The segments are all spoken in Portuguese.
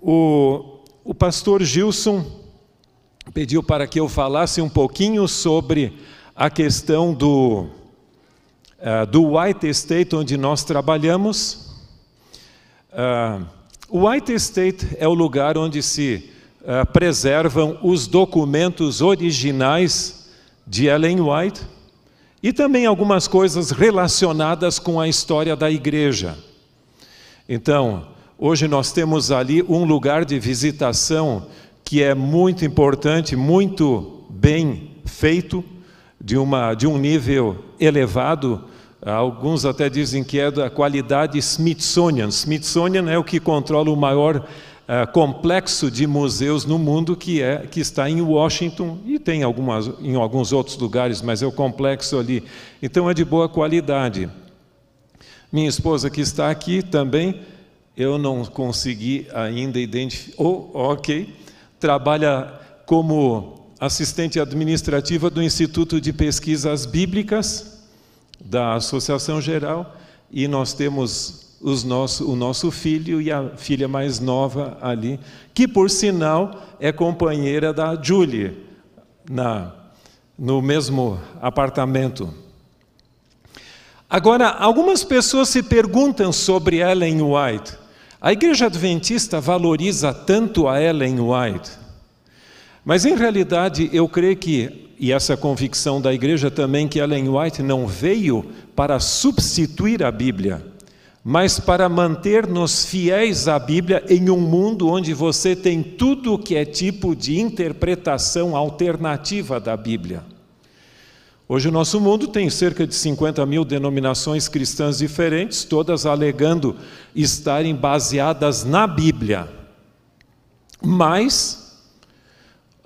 O, o pastor Gilson pediu para que eu falasse um pouquinho sobre a questão do, uh, do White State, onde nós trabalhamos. Uh, o White State é o lugar onde se uh, preservam os documentos originais de Ellen White e também algumas coisas relacionadas com a história da igreja. Então, hoje nós temos ali um lugar de visitação que é muito importante, muito bem feito, de, uma, de um nível elevado. Alguns até dizem que é da qualidade Smithsonian. Smithsonian é o que controla o maior uh, complexo de museus no mundo que, é, que está em Washington e tem algumas, em alguns outros lugares, mas é o complexo ali. Então é de boa qualidade. Minha esposa que está aqui também, eu não consegui ainda identificar. Oh, ok. Trabalha como assistente administrativa do Instituto de Pesquisas Bíblicas da Associação Geral e nós temos nosso, o nosso filho e a filha mais nova ali, que por sinal é companheira da Julie, na, no mesmo apartamento. Agora, algumas pessoas se perguntam sobre Ellen White. A igreja adventista valoriza tanto a Ellen White. Mas em realidade, eu creio que, e essa convicção da igreja também, que Ellen White não veio para substituir a Bíblia mas para manter-nos fiéis à Bíblia em um mundo onde você tem tudo que é tipo de interpretação alternativa da Bíblia. Hoje o nosso mundo tem cerca de 50 mil denominações cristãs diferentes, todas alegando estarem baseadas na Bíblia. Mas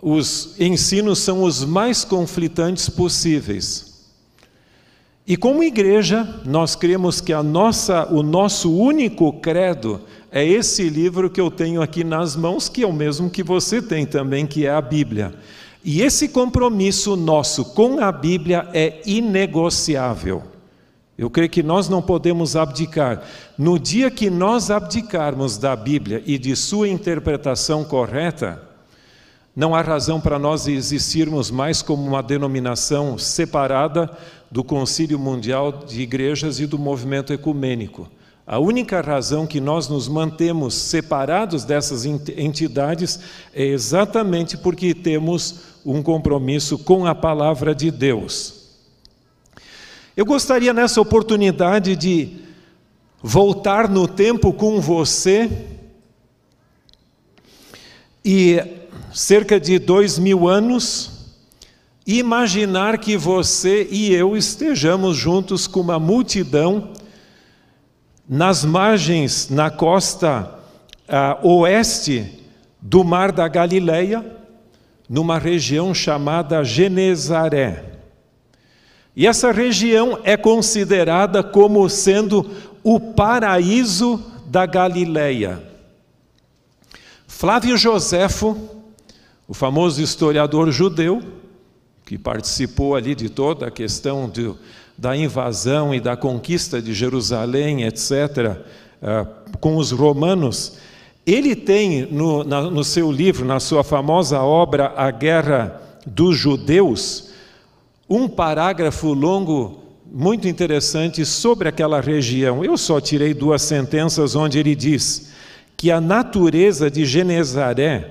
os ensinos são os mais conflitantes possíveis. E como igreja, nós cremos que a nossa, o nosso único credo é esse livro que eu tenho aqui nas mãos, que é o mesmo que você tem também, que é a Bíblia. E esse compromisso nosso com a Bíblia é inegociável. Eu creio que nós não podemos abdicar. No dia que nós abdicarmos da Bíblia e de sua interpretação correta, não há razão para nós existirmos mais como uma denominação separada do Concílio Mundial de Igrejas e do movimento ecumênico. A única razão que nós nos mantemos separados dessas entidades é exatamente porque temos um compromisso com a palavra de Deus. Eu gostaria nessa oportunidade de voltar no tempo com você e cerca de dois mil anos imaginar que você e eu estejamos juntos com uma multidão nas margens, na costa uh, oeste do Mar da Galileia, numa região chamada Genezaré. E essa região é considerada como sendo o paraíso da Galileia. Flávio Joséfo, o famoso historiador judeu, que participou ali de toda a questão de, da invasão e da conquista de Jerusalém, etc., uh, com os romanos, ele tem no, na, no seu livro, na sua famosa obra A Guerra dos Judeus, um parágrafo longo muito interessante sobre aquela região. Eu só tirei duas sentenças onde ele diz que a natureza de Genezaré,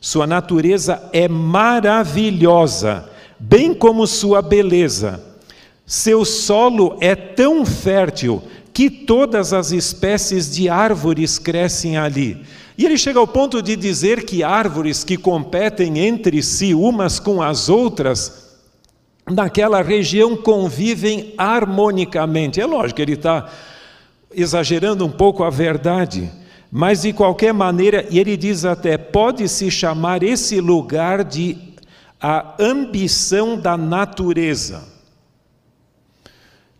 sua natureza é maravilhosa bem como sua beleza. Seu solo é tão fértil que todas as espécies de árvores crescem ali. E ele chega ao ponto de dizer que árvores que competem entre si umas com as outras, naquela região convivem harmonicamente. É lógico ele está exagerando um pouco a verdade, mas de qualquer maneira, e ele diz até: pode-se chamar esse lugar de a ambição da natureza.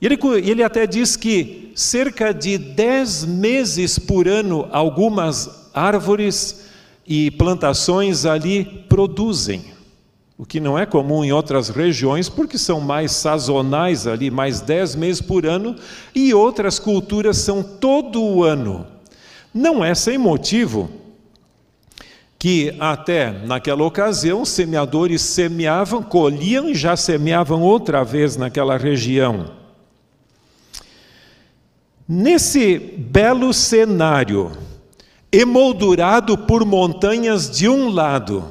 Ele, ele até diz que cerca de dez meses por ano algumas árvores e plantações ali produzem, o que não é comum em outras regiões, porque são mais sazonais ali, mais dez meses por ano, e outras culturas são todo o ano. Não é sem motivo que até naquela ocasião semeadores semeavam, colhiam e já semeavam outra vez naquela região. Nesse belo cenário, emoldurado por montanhas de um lado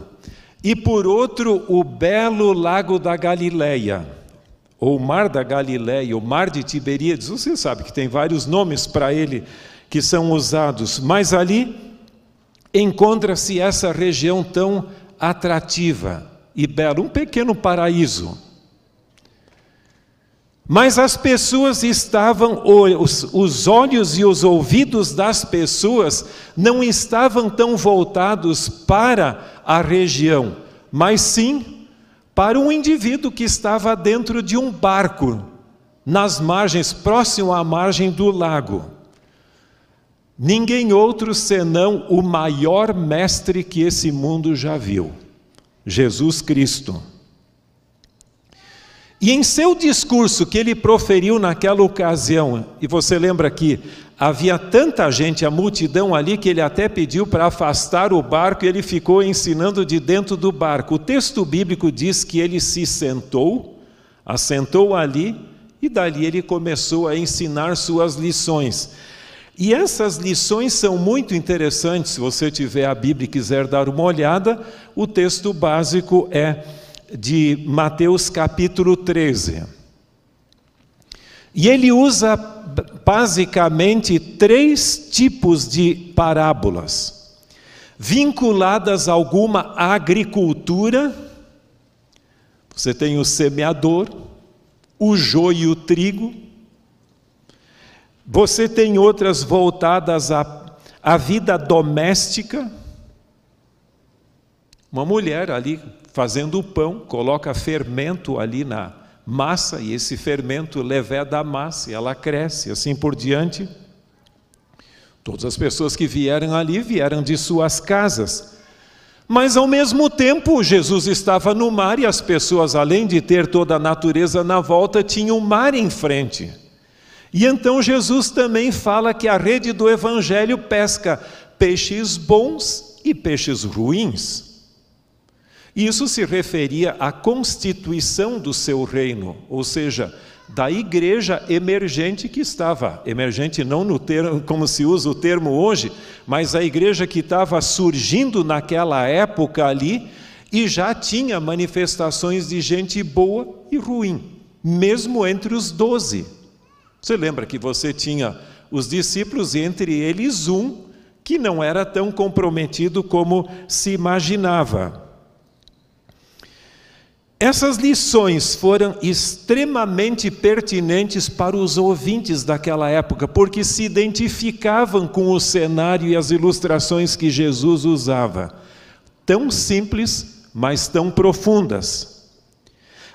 e por outro o belo lago da Galileia, ou Mar da Galileia, o Mar de Tiberíades, você sabe que tem vários nomes para ele que são usados, mas ali encontra-se essa região tão atrativa e bela, um pequeno paraíso. Mas as pessoas estavam, os, os, olhos e os ouvidos das pessoas não estavam tão voltados para a região, mas sim para um indivíduo que estava dentro de um barco, nas margens, próximo à margem do lago. Ninguém outro senão o maior mestre que esse mundo já viu, Jesus Cristo. E em seu discurso que ele proferiu naquela ocasião, e você lembra que havia tanta gente, a multidão ali, que ele até pediu para afastar o barco e ele ficou ensinando de dentro do barco. O texto bíblico diz que ele se sentou, assentou ali e dali ele começou a ensinar suas lições. E essas lições são muito interessantes, se você tiver a Bíblia e quiser dar uma olhada, o texto básico é de Mateus capítulo 13. E ele usa basicamente três tipos de parábolas, vinculadas a alguma agricultura. Você tem o semeador, o joio e o trigo, você tem outras voltadas à, à vida doméstica. Uma mulher ali fazendo o pão, coloca fermento ali na massa, e esse fermento leveda a massa, e ela cresce, assim por diante. Todas as pessoas que vieram ali vieram de suas casas. Mas ao mesmo tempo, Jesus estava no mar e as pessoas, além de ter toda a natureza na volta, tinham o mar em frente. E então Jesus também fala que a rede do Evangelho pesca peixes bons e peixes ruins. Isso se referia à constituição do seu reino, ou seja, da igreja emergente que estava, emergente não no termo, como se usa o termo hoje, mas a igreja que estava surgindo naquela época ali e já tinha manifestações de gente boa e ruim, mesmo entre os doze. Você lembra que você tinha os discípulos, e entre eles um que não era tão comprometido como se imaginava. Essas lições foram extremamente pertinentes para os ouvintes daquela época, porque se identificavam com o cenário e as ilustrações que Jesus usava. Tão simples, mas tão profundas.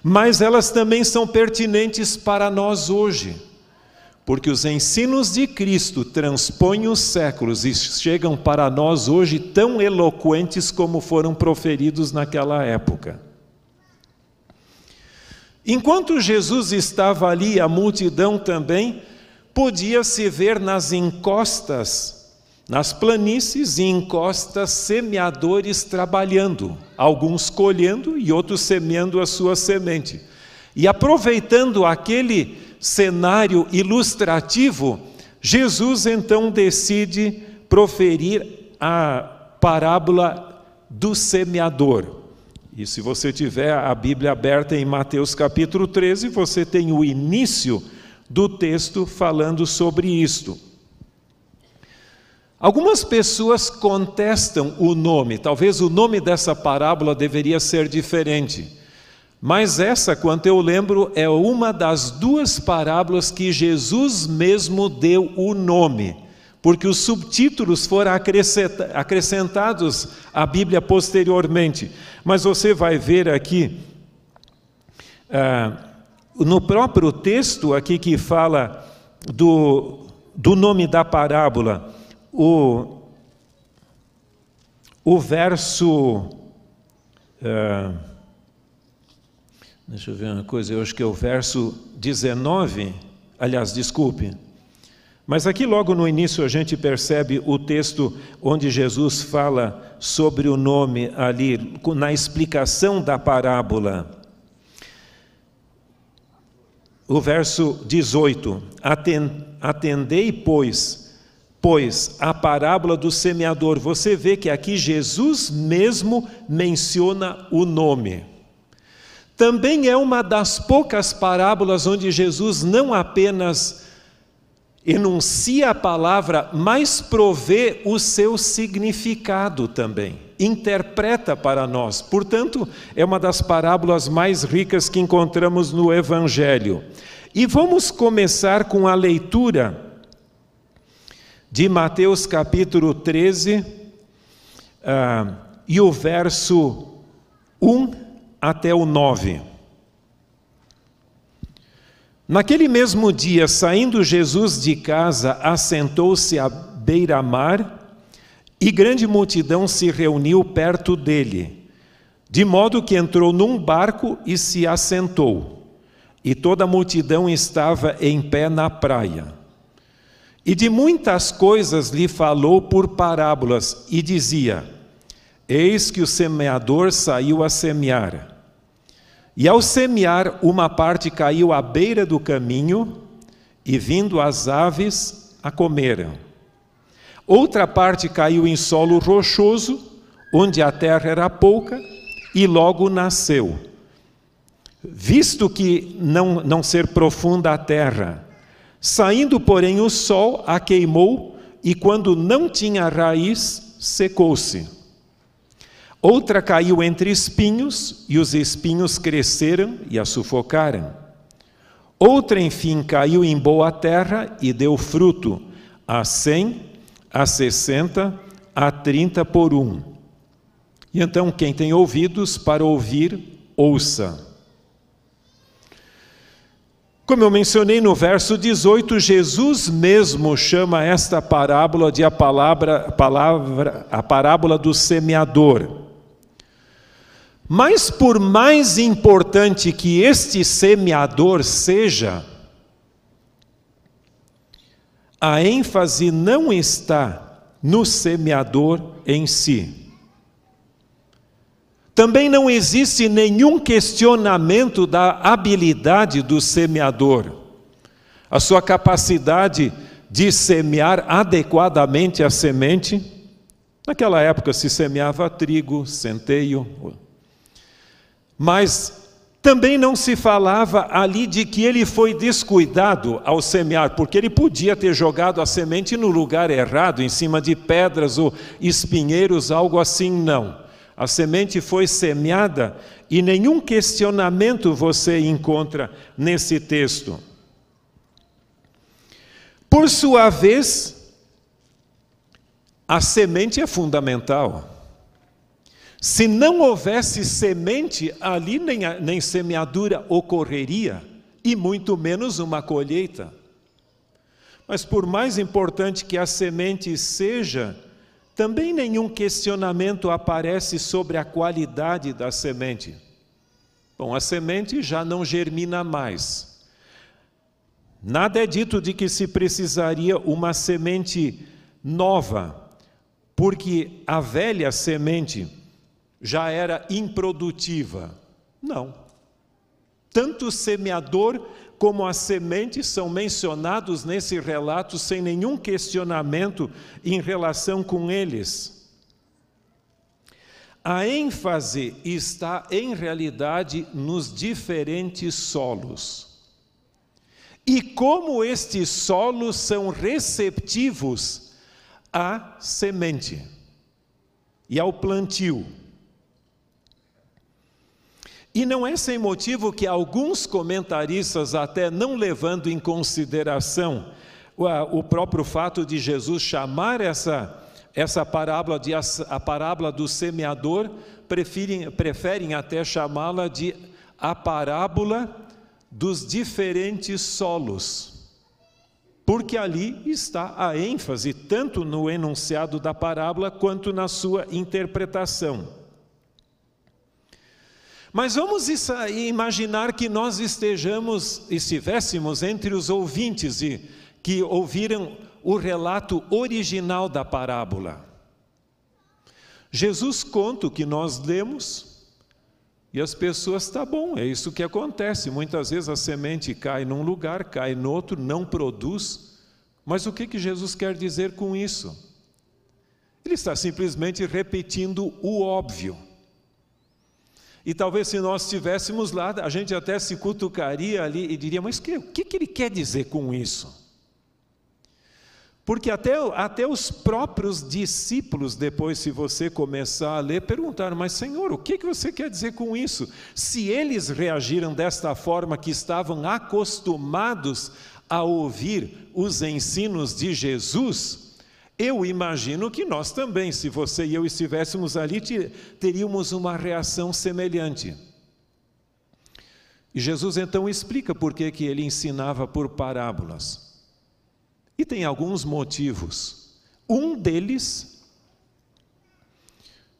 Mas elas também são pertinentes para nós hoje porque os ensinos de Cristo transpõem os séculos e chegam para nós hoje tão eloquentes como foram proferidos naquela época. Enquanto Jesus estava ali, a multidão também podia se ver nas encostas, nas planícies e encostas, semeadores trabalhando, alguns colhendo e outros semeando a sua semente. E aproveitando aquele cenário ilustrativo, Jesus então decide proferir a parábola do semeador. E se você tiver a Bíblia aberta em Mateus capítulo 13, você tem o início do texto falando sobre isto. Algumas pessoas contestam o nome, talvez o nome dessa parábola deveria ser diferente. Mas essa, quanto eu lembro, é uma das duas parábolas que Jesus mesmo deu o nome, porque os subtítulos foram acrescentados à Bíblia posteriormente. Mas você vai ver aqui, ah, no próprio texto aqui que fala do, do nome da parábola, o, o verso. Ah, Deixa eu ver uma coisa, eu acho que é o verso 19, aliás, desculpe, Mas aqui, logo no início, a gente percebe o texto onde Jesus fala sobre o nome ali, na explicação da parábola. O verso 18: Atendei, pois, pois a parábola do semeador. Você vê que aqui Jesus mesmo menciona o nome. Também é uma das poucas parábolas onde Jesus não apenas enuncia a palavra, mas provê o seu significado também, interpreta para nós. Portanto, é uma das parábolas mais ricas que encontramos no Evangelho. E vamos começar com a leitura de Mateus capítulo 13, uh, ah, e o verso 1 até o 9. Naquele mesmo dia, saindo Jesus de casa, assentou-se à beira-mar e grande multidão se reuniu perto dele, de modo que entrou num barco e se assentou. E toda a multidão estava em pé na praia. E de muitas coisas lhe falou por parábolas, e dizia: Eis que o semeador saiu a semear. E ao semear, uma parte caiu à beira do caminho, e vindo as aves a comeram. Outra parte caiu em solo rochoso, onde a terra era pouca, e logo nasceu. Visto que não, não ser profunda a terra, saindo, porém, o sol a queimou, e quando não tinha raiz, secou-se. Outra caiu entre espinhos, e os espinhos cresceram e a sufocaram. Outra, enfim, caiu em boa terra e deu fruto, a cem, a sessenta, a trinta por um. E então, quem tem ouvidos para ouvir, ouça. Como eu mencionei no verso 18, Jesus mesmo chama esta parábola de a palavra, palavra a parábola do semeador. Mas por mais importante que este semeador seja, a ênfase não está no semeador em si. Também não existe nenhum questionamento da habilidade do semeador, a sua capacidade de semear adequadamente a semente. Naquela época se semeava trigo, centeio, mas também não se falava ali de que ele foi descuidado ao semear, porque ele podia ter jogado a semente no lugar errado, em cima de pedras ou espinheiros, algo assim, não. A semente foi semeada e nenhum questionamento você encontra nesse texto. Por sua vez, a semente é fundamental. Se não houvesse semente, ali nem, nem semeadura ocorreria, e muito menos uma colheita. Mas por mais importante que a semente seja, também nenhum questionamento aparece sobre a qualidade da semente. Bom, a semente já não germina mais. Nada é dito de que se precisaria uma semente nova, porque a velha semente já era improdutiva. Não. Tanto o semeador como a semente são mencionados nesse relato sem nenhum questionamento em relação com eles. A ênfase está, em realidade, nos diferentes solos. E como estes solos são receptivos à semente e ao plantio. E não é sem motivo que alguns comentaristas, até não levando em consideração o próprio fato de Jesus chamar essa, essa parábola de a parábola do semeador, preferem, preferem até chamá-la de a parábola dos diferentes solos. Porque ali está a ênfase, tanto no enunciado da parábola quanto na sua interpretação. Mas vamos imaginar que nós estejamos, estivéssemos entre os ouvintes e que ouviram o relato original da parábola. Jesus conta o que nós lemos e as pessoas, tá bom, é isso que acontece. Muitas vezes a semente cai num lugar, cai no outro, não produz. Mas o que, que Jesus quer dizer com isso? Ele está simplesmente repetindo o óbvio. E talvez se nós estivéssemos lá, a gente até se cutucaria ali e diria: mas que, o que, que ele quer dizer com isso? Porque até, até os próprios discípulos, depois, se você começar a ler, perguntaram: Mas Senhor, o que, que você quer dizer com isso? Se eles reagiram desta forma, que estavam acostumados a ouvir os ensinos de Jesus, eu imagino que nós também, se você e eu estivéssemos ali, teríamos uma reação semelhante. E Jesus então explica por que, que ele ensinava por parábolas. E tem alguns motivos. Um deles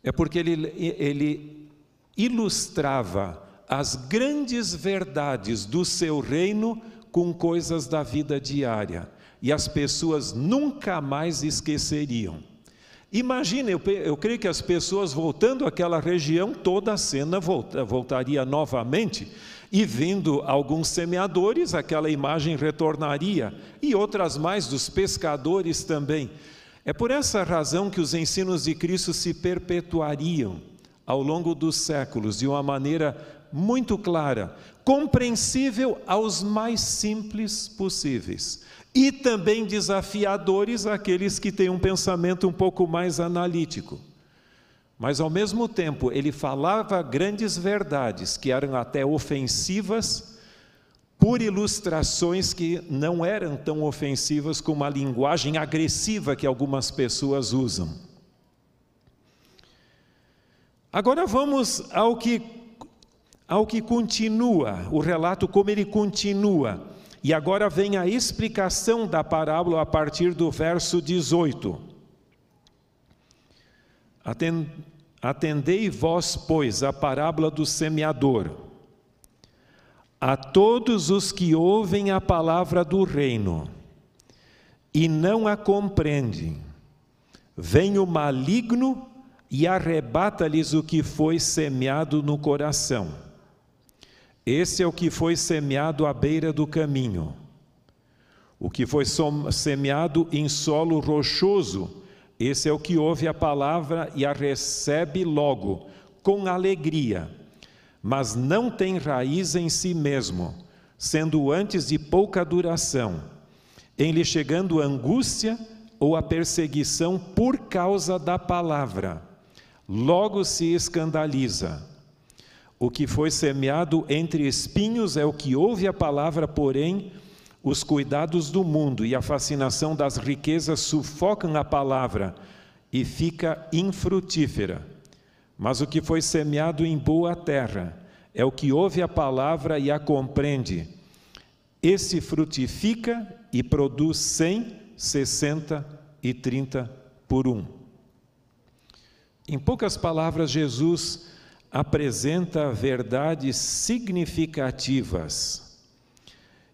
é porque ele, ele ilustrava as grandes verdades do seu reino com coisas da vida diária e as pessoas nunca mais esqueceriam. Imagine, eu, eu, creio que as pessoas voltando àquela região, toda a cena volta, voltaria novamente, e vindo alguns semeadores, aquela imagem retornaria, e outras mais dos pescadores também. É por essa razão que os ensinos de Cristo se perpetuariam ao longo dos séculos de uma maneira muito clara, compreensível aos mais simples possíveis e também desafiadores àqueles que têm um pensamento um pouco mais analítico. Mas ao mesmo tempo, ele falava grandes verdades que eram até ofensivas, por ilustrações que não eram tão ofensivas como a linguagem agressiva que algumas pessoas usam. Agora vamos ao que ao que continua, o relato como ele continua. E agora vem a explicação da parábola a partir do verso 18. Atendei vós, pois, a parábola do semeador. A todos os que ouvem a palavra do reino e não a compreendem, vem o maligno e arrebata-lhes o que foi semeado no coração. Esse é o que foi semeado à beira do caminho. O que foi semeado em solo rochoso, esse é o que ouve a palavra e a recebe logo, com alegria, mas não tem raiz em si mesmo, sendo antes de pouca duração, em lhe chegando angústia ou a perseguição por causa da palavra. Logo se escandaliza o que foi semeado entre espinhos é o que ouve a palavra, porém, os cuidados do mundo e a fascinação das riquezas sufocam a palavra e fica infrutífera. Mas o que foi semeado em boa terra é o que ouve a palavra e a compreende. Esse frutifica e produz cem, sessenta e trinta por um. Em poucas palavras, Jesus apresenta verdades significativas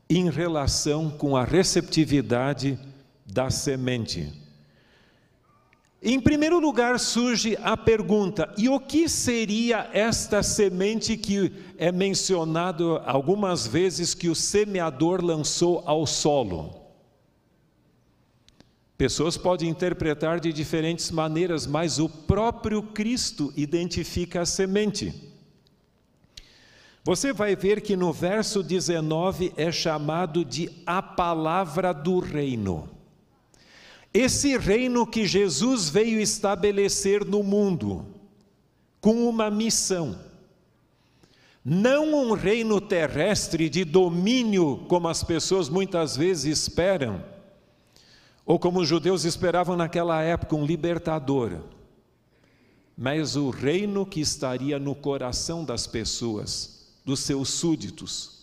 em relação com a receptividade da semente. Em primeiro lugar, surge a pergunta: e o que seria esta semente que é mencionado algumas vezes que o semeador lançou ao solo? Pessoas podem interpretar de diferentes maneiras, mas o próprio Cristo identifica a semente. Você vai ver que no verso 19 é chamado de a palavra do reino. Esse reino que Jesus veio estabelecer no mundo, com uma missão. Não um reino terrestre de domínio, como as pessoas muitas vezes esperam, ou como os judeus esperavam naquela época, um libertador. Mas o reino que estaria no coração das pessoas, dos seus súditos.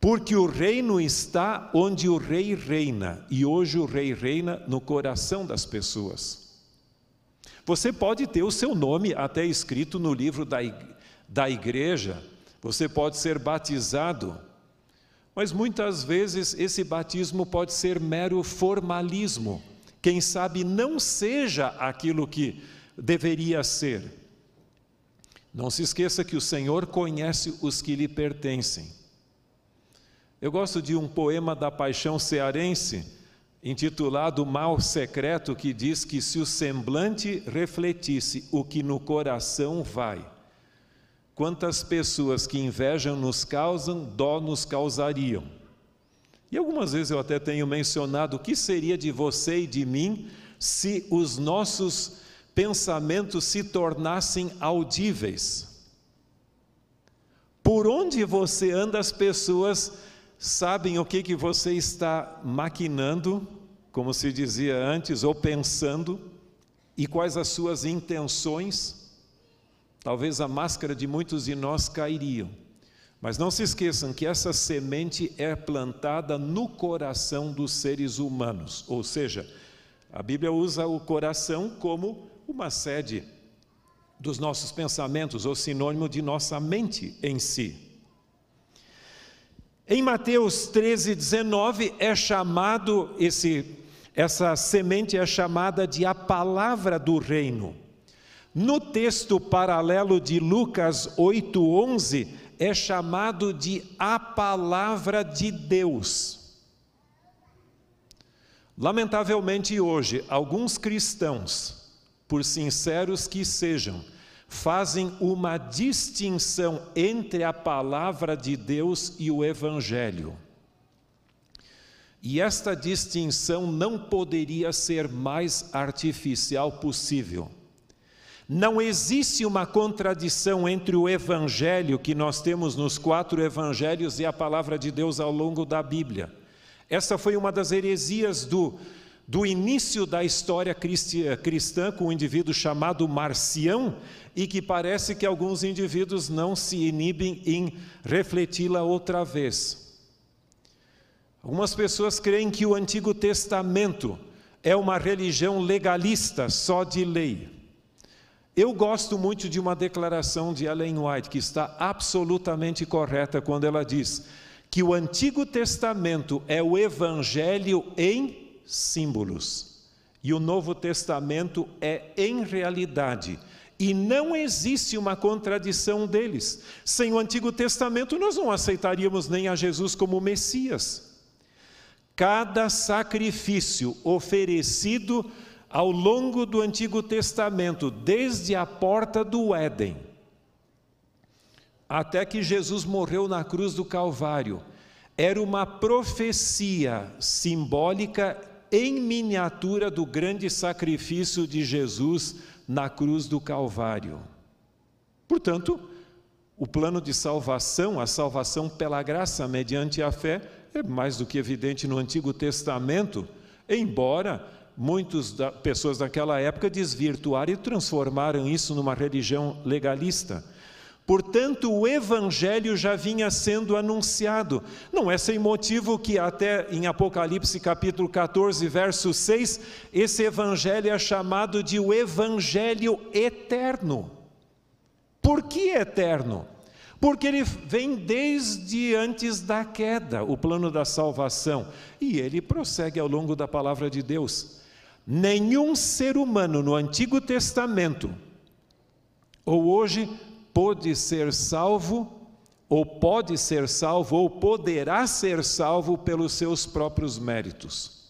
Porque o reino está onde o rei reina, e hoje o rei reina no coração das pessoas. Você pode ter o seu nome até escrito no livro da igreja, você pode ser batizado, Mas muitas vezes esse batismo pode ser mero formalismo. Quem sabe não seja aquilo que deveria ser. Não se esqueça que o Senhor conhece os que lhe pertencem. Eu gosto de um poema da paixão cearense, intitulado Mal Secreto, que diz que se o semblante refletisse o que no coração vai, quantas pessoas que invejam nos causam, dó nos causariam. E algumas vezes eu até tenho mencionado o que seria de você e de mim se os nossos pensamentos se tornassem audíveis. Por onde você anda, as pessoas sabem o que, que você está maquinando, como se dizia antes, ou pensando, e quais as suas intenções. Talvez a máscara de muitos de nós cairiam. Mas não se esqueçam que essa semente é plantada no coração dos seres humanos, ou seja, a Bíblia usa o coração como uma sede dos nossos pensamentos, ou sinônimo de nossa mente em si. Em Mateus 13, 19 é chamado esse essa semente é chamada de a palavra do reino. No texto paralelo de Lucas 8:11 é chamado de a palavra de Deus. Lamentavelmente hoje, alguns cristãos, por sinceros que sejam, fazem uma distinção entre a palavra de Deus e o Evangelho. E esta distinção não poderia ser mais artificial possível. Não existe uma contradição entre o Evangelho que nós temos nos quatro Evangelhos e a palavra de Deus ao longo da Bíblia. Essa foi uma das heresias do, do início da história cristã com um indivíduo chamado Marcião, e que parece que alguns indivíduos não se inibem em refleti-la outra vez. Algumas pessoas creem que o Antigo Testamento é uma religião legalista, só de lei. Eu gosto muito de uma declaração de Ellen White, que está absolutamente correta quando ela diz que o Antigo Testamento é o Evangelho em símbolos e o Novo Testamento é em realidade e não existe uma contradição deles. Sem o Antigo Testamento, nós não aceitaríamos nem a Jesus como Messias. Cada sacrifício oferecido ao longo do Antigo Testamento, desde a porta do Éden, até que Jesus morreu na cruz do Calvário, era uma profecia simbólica em miniatura do grande sacrifício de Jesus na cruz do Calvário. Portanto, o plano de salvação, a salvação pela graça mediante a fé, é mais do que evidente no Antigo Testamento, embora muitas pessoas daquela época desvirtuaram e transformaram isso numa religião legalista. Portanto, o Evangelho já vinha sendo anunciado. Não é sem motivo que, até em Apocalipse capítulo 14, verso 6, esse Evangelho é chamado de o Evangelho eterno. Por que eterno? Porque ele vem desde antes da queda, o plano da salvação, e ele prossegue ao longo da palavra de Deus. Nenhum ser humano no Antigo Testamento, ou hoje, pôde ser salvo, ou pode ser salvo, ou poderá ser salvo pelos seus próprios méritos.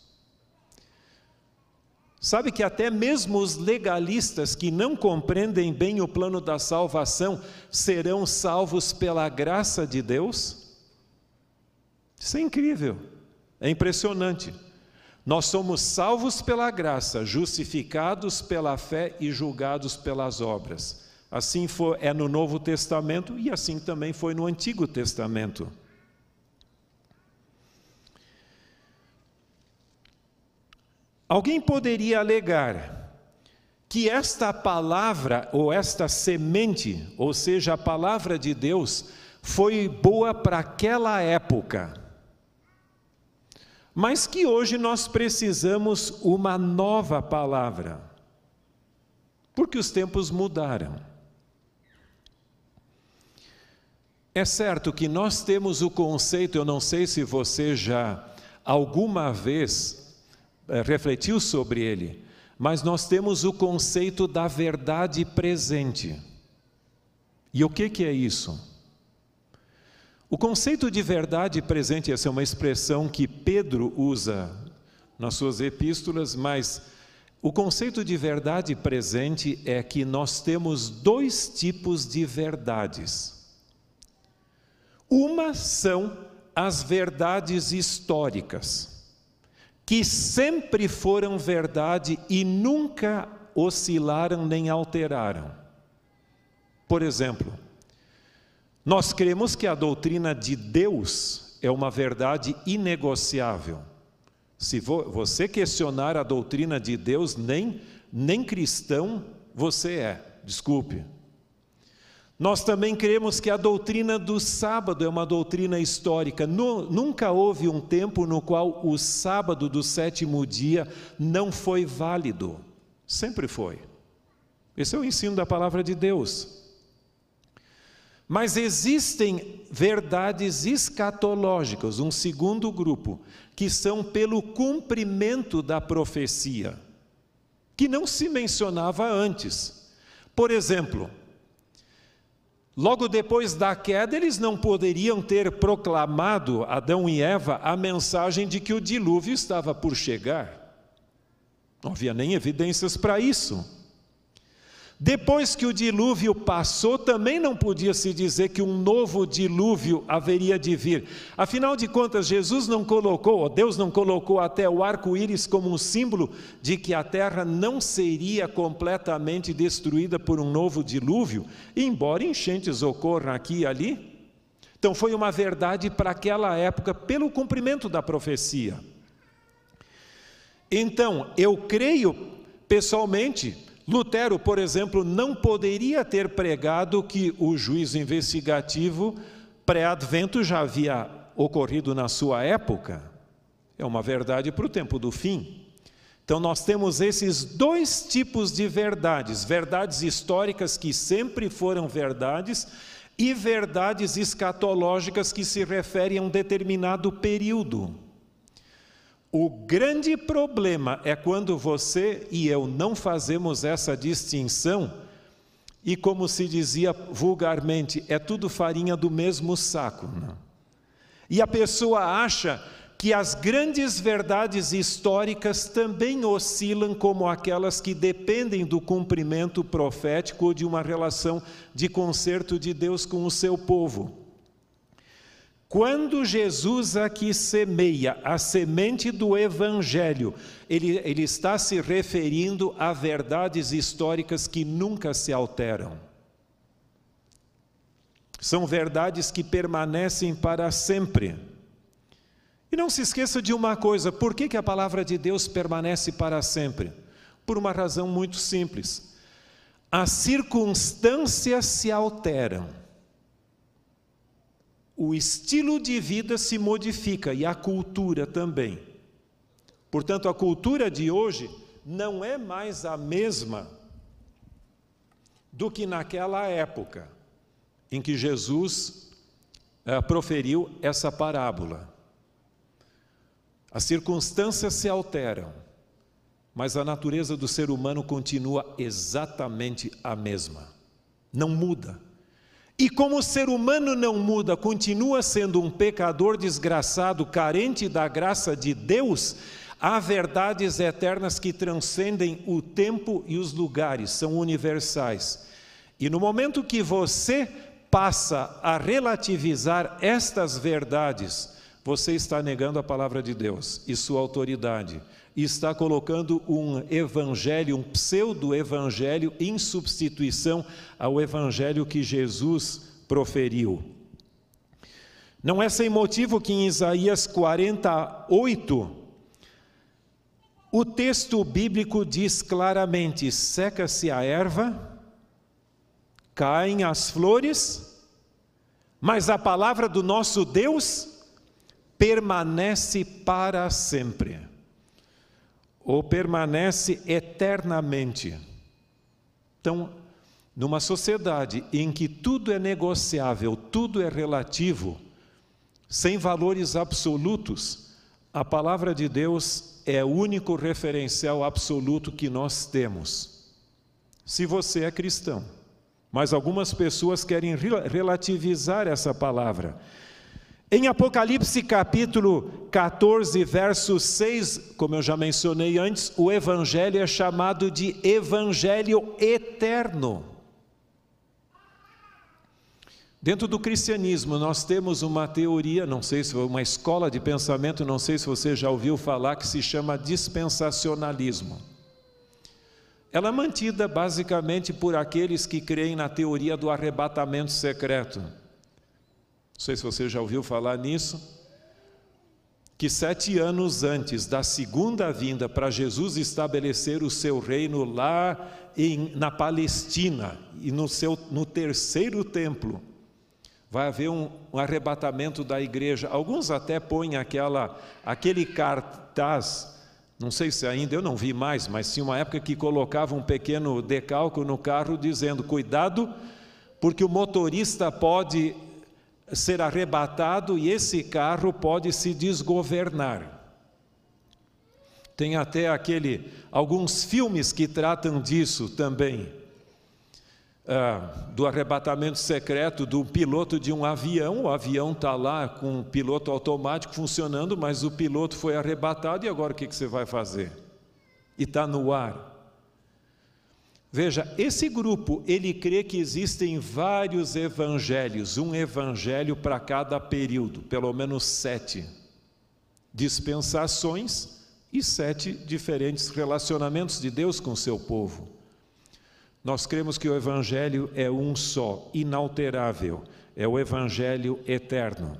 Sabe que até mesmo os legalistas que não compreendem bem o plano da salvação serão salvos pela graça de Deus? Isso é incrível, é impressionante. Nós somos salvos pela graça, justificados pela fé e julgados pelas obras. Assim foi, é no Novo Testamento e assim também foi no Antigo Testamento. Alguém poderia alegar que esta palavra ou esta semente, ou seja, a palavra de Deus, foi boa para aquela época, mas que hoje nós precisamos uma nova palavra, porque os tempos mudaram. É certo que nós temos o conceito, eu não sei se você já alguma vez é, refletiu sobre ele, mas nós temos o conceito da verdade presente. E o que, que é isso? O conceito de verdade presente, essa é uma expressão que Pedro usa nas suas epístolas, mas o conceito de verdade presente é que nós temos dois tipos de verdades. Uma são as verdades históricas, que sempre foram verdade e nunca oscilaram nem alteraram. Por exemplo, nós cremos que a doutrina de Deus é uma verdade inegociável. Se você questionar a doutrina de Deus, nem, nem cristão você é, desculpe. Nós também cremos que a doutrina do sábado é uma doutrina histórica. nunca houve um tempo no qual o sábado do sétimo dia não foi válido. Sempre foi. Esse é o ensino da palavra de Deus. Mas existem verdades escatológicas, um segundo grupo, que são pelo cumprimento da profecia, que não se mencionava antes. Por exemplo, Logo depois da queda, eles não poderiam ter proclamado, Adão e Eva, a mensagem de que o dilúvio estava por chegar. Não havia nem evidências para isso. Depois que o dilúvio passou, também não podia se dizer que um novo dilúvio haveria de vir. Afinal de contas, Jesus não colocou, Deus não colocou até o arco-íris como um símbolo de que a terra não seria completamente destruída por um novo dilúvio, embora enchentes ocorram aqui e ali. Então, foi uma verdade para aquela época, pelo cumprimento da profecia. Então, eu creio pessoalmente Lutero, por exemplo, não poderia ter pregado que o juízo investigativo pré-advento já havia ocorrido na sua época. É uma verdade para o tempo do fim. Então, nós temos esses dois tipos de verdades: verdades históricas que sempre foram verdades, e verdades escatológicas que se referem a um determinado período. O grande problema é quando você e eu não fazemos essa distinção e, como se dizia vulgarmente, é tudo farinha do mesmo saco. Não? E a pessoa acha que as grandes verdades históricas também oscilam como aquelas que dependem do cumprimento profético ou de uma relação de conserto de Deus com o seu povo. Quando Jesus aqui semeia a semente do Evangelho, ele, ele está se referindo a verdades históricas que nunca se alteram. São verdades que permanecem para sempre. E não se esqueça de uma coisa: por que, que a palavra de Deus permanece para sempre? Por uma razão muito simples. As circunstâncias se alteram o estilo de vida se modifica e a cultura também. Portanto, a cultura de hoje não é mais a mesma do que naquela época em que Jesus eh, proferiu essa parábola. As circunstâncias se alteram, mas a natureza do ser humano continua exatamente a mesma. Não muda. E como o ser humano não muda, continua sendo um pecador desgraçado, carente da graça de Deus, há verdades eternas que transcendem o tempo e os lugares, são universais. E no momento que você passa a relativizar estas verdades, você está negando a palavra de Deus e sua autoridade está colocando um evangelho, um pseudo-evangelho, em substituição ao evangelho que Jesus proferiu. Não é sem motivo que em Isaías 48, o texto bíblico diz claramente: seca-se a erva, caem as flores, mas a palavra do nosso Deus permanece para sempre ou permanece eternamente. Então, Numa sociedade em que tudo é negociável, tudo é relativo, sem valores absolutos, a palavra de Deus é o único referencial absoluto que nós temos. Se você é cristão, mas algumas pessoas querem relativizar essa palavra. Em Apocalipse capítulo 14, verso 6, como eu já mencionei antes, o evangelho é chamado de evangelho eterno. Dentro do cristianismo, nós temos uma teoria, não sei se uma escola de pensamento, não sei se você já ouviu falar, que se chama dispensacionalismo. Ela é mantida basicamente por aqueles que creem na teoria do arrebatamento secreto. Não sei se você já ouviu falar nisso. Que sete anos antes da segunda vinda, para Jesus estabelecer o seu reino lá em, na Palestina e no, seu, no terceiro templo, vai haver um, um, arrebatamento da igreja. Alguns até põem aquela, aquele cartaz, não sei se ainda, eu não vi mais, mas tinha uma época que colocava um pequeno decalco no carro dizendo: cuidado, porque o motorista pode ser arrebatado e esse carro pode se desgovernar. Tem até aquele alguns filmes que tratam disso também ah, do arrebatamento secreto do piloto de um avião. O avião está lá com um piloto automático funcionando, mas o piloto foi arrebatado e agora o que, que você vai fazer? E está no ar. Veja, esse grupo, ele crê que existem vários evangelhos, um evangelho para cada período, pelo menos sete dispensações e sete diferentes relacionamentos de Deus com seu povo. Nós cremos que o Evangelho é um só, inalterável, é o Evangelho eterno.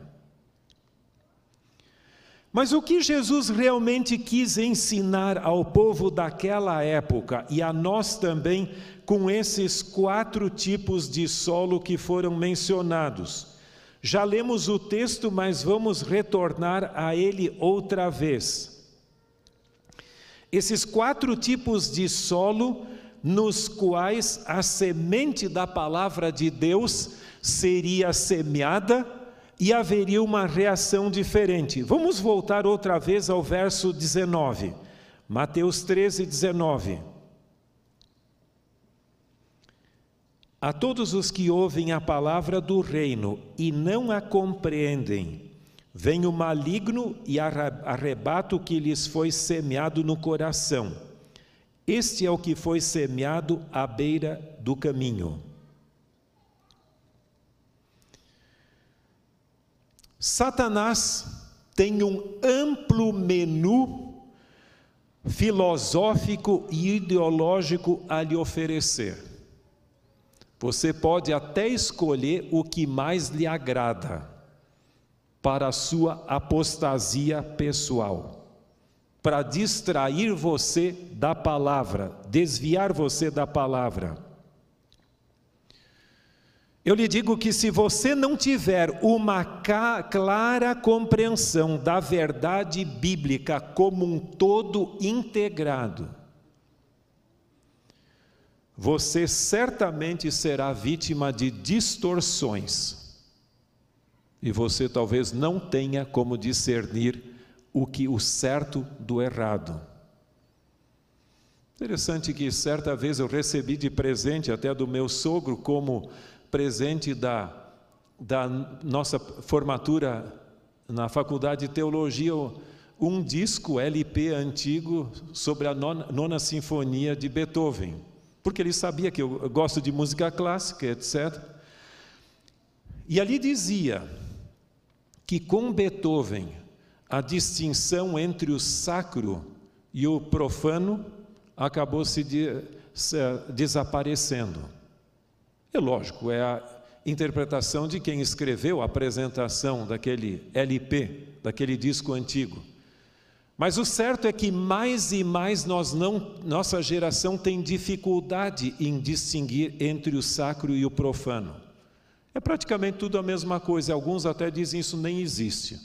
Mas o que Jesus realmente quis ensinar ao povo daquela época e a nós também, com esses quatro tipos de solo que foram mencionados? Já lemos o texto, mas vamos retornar a ele outra vez. Esses quatro tipos de solo nos quais a semente da palavra de Deus seria semeada e haveria uma reação diferente. Vamos voltar outra vez ao verso 19. Mateus 13, 19. A todos os que ouvem a palavra do reino e não a compreendem, vem o maligno e arrebata o que lhes foi semeado no coração. Este é o que foi semeado à beira do caminho. Satanás tem um amplo menu filosófico e ideológico a lhe oferecer. Você pode até escolher o que mais lhe agrada para a sua apostasia pessoal para distrair você da palavra, desviar você da palavra. Eu lhe digo que se você não tiver uma clara compreensão da verdade bíblica como um todo integrado, você certamente será vítima de distorções. E você talvez não tenha como discernir o que o certo do errado. Interessante que certa vez eu recebi de presente até do meu sogro como presente da, da nossa formatura na faculdade de teologia um disco LP antigo sobre a nona, nona sinfonia de Beethoven, porque ele sabia que eu gosto de música clássica, etc. E ali dizia que com Beethoven a distinção entre o sacro e o profano acabou se, de, se desaparecendo. É lógico, é a interpretação de quem escreveu a apresentação daquele LP, daquele disco antigo. Mas o certo é que mais e mais nós não, nossa geração tem dificuldade em distinguir entre o sacro e o profano. É praticamente tudo a mesma coisa, alguns até dizem isso nem existe.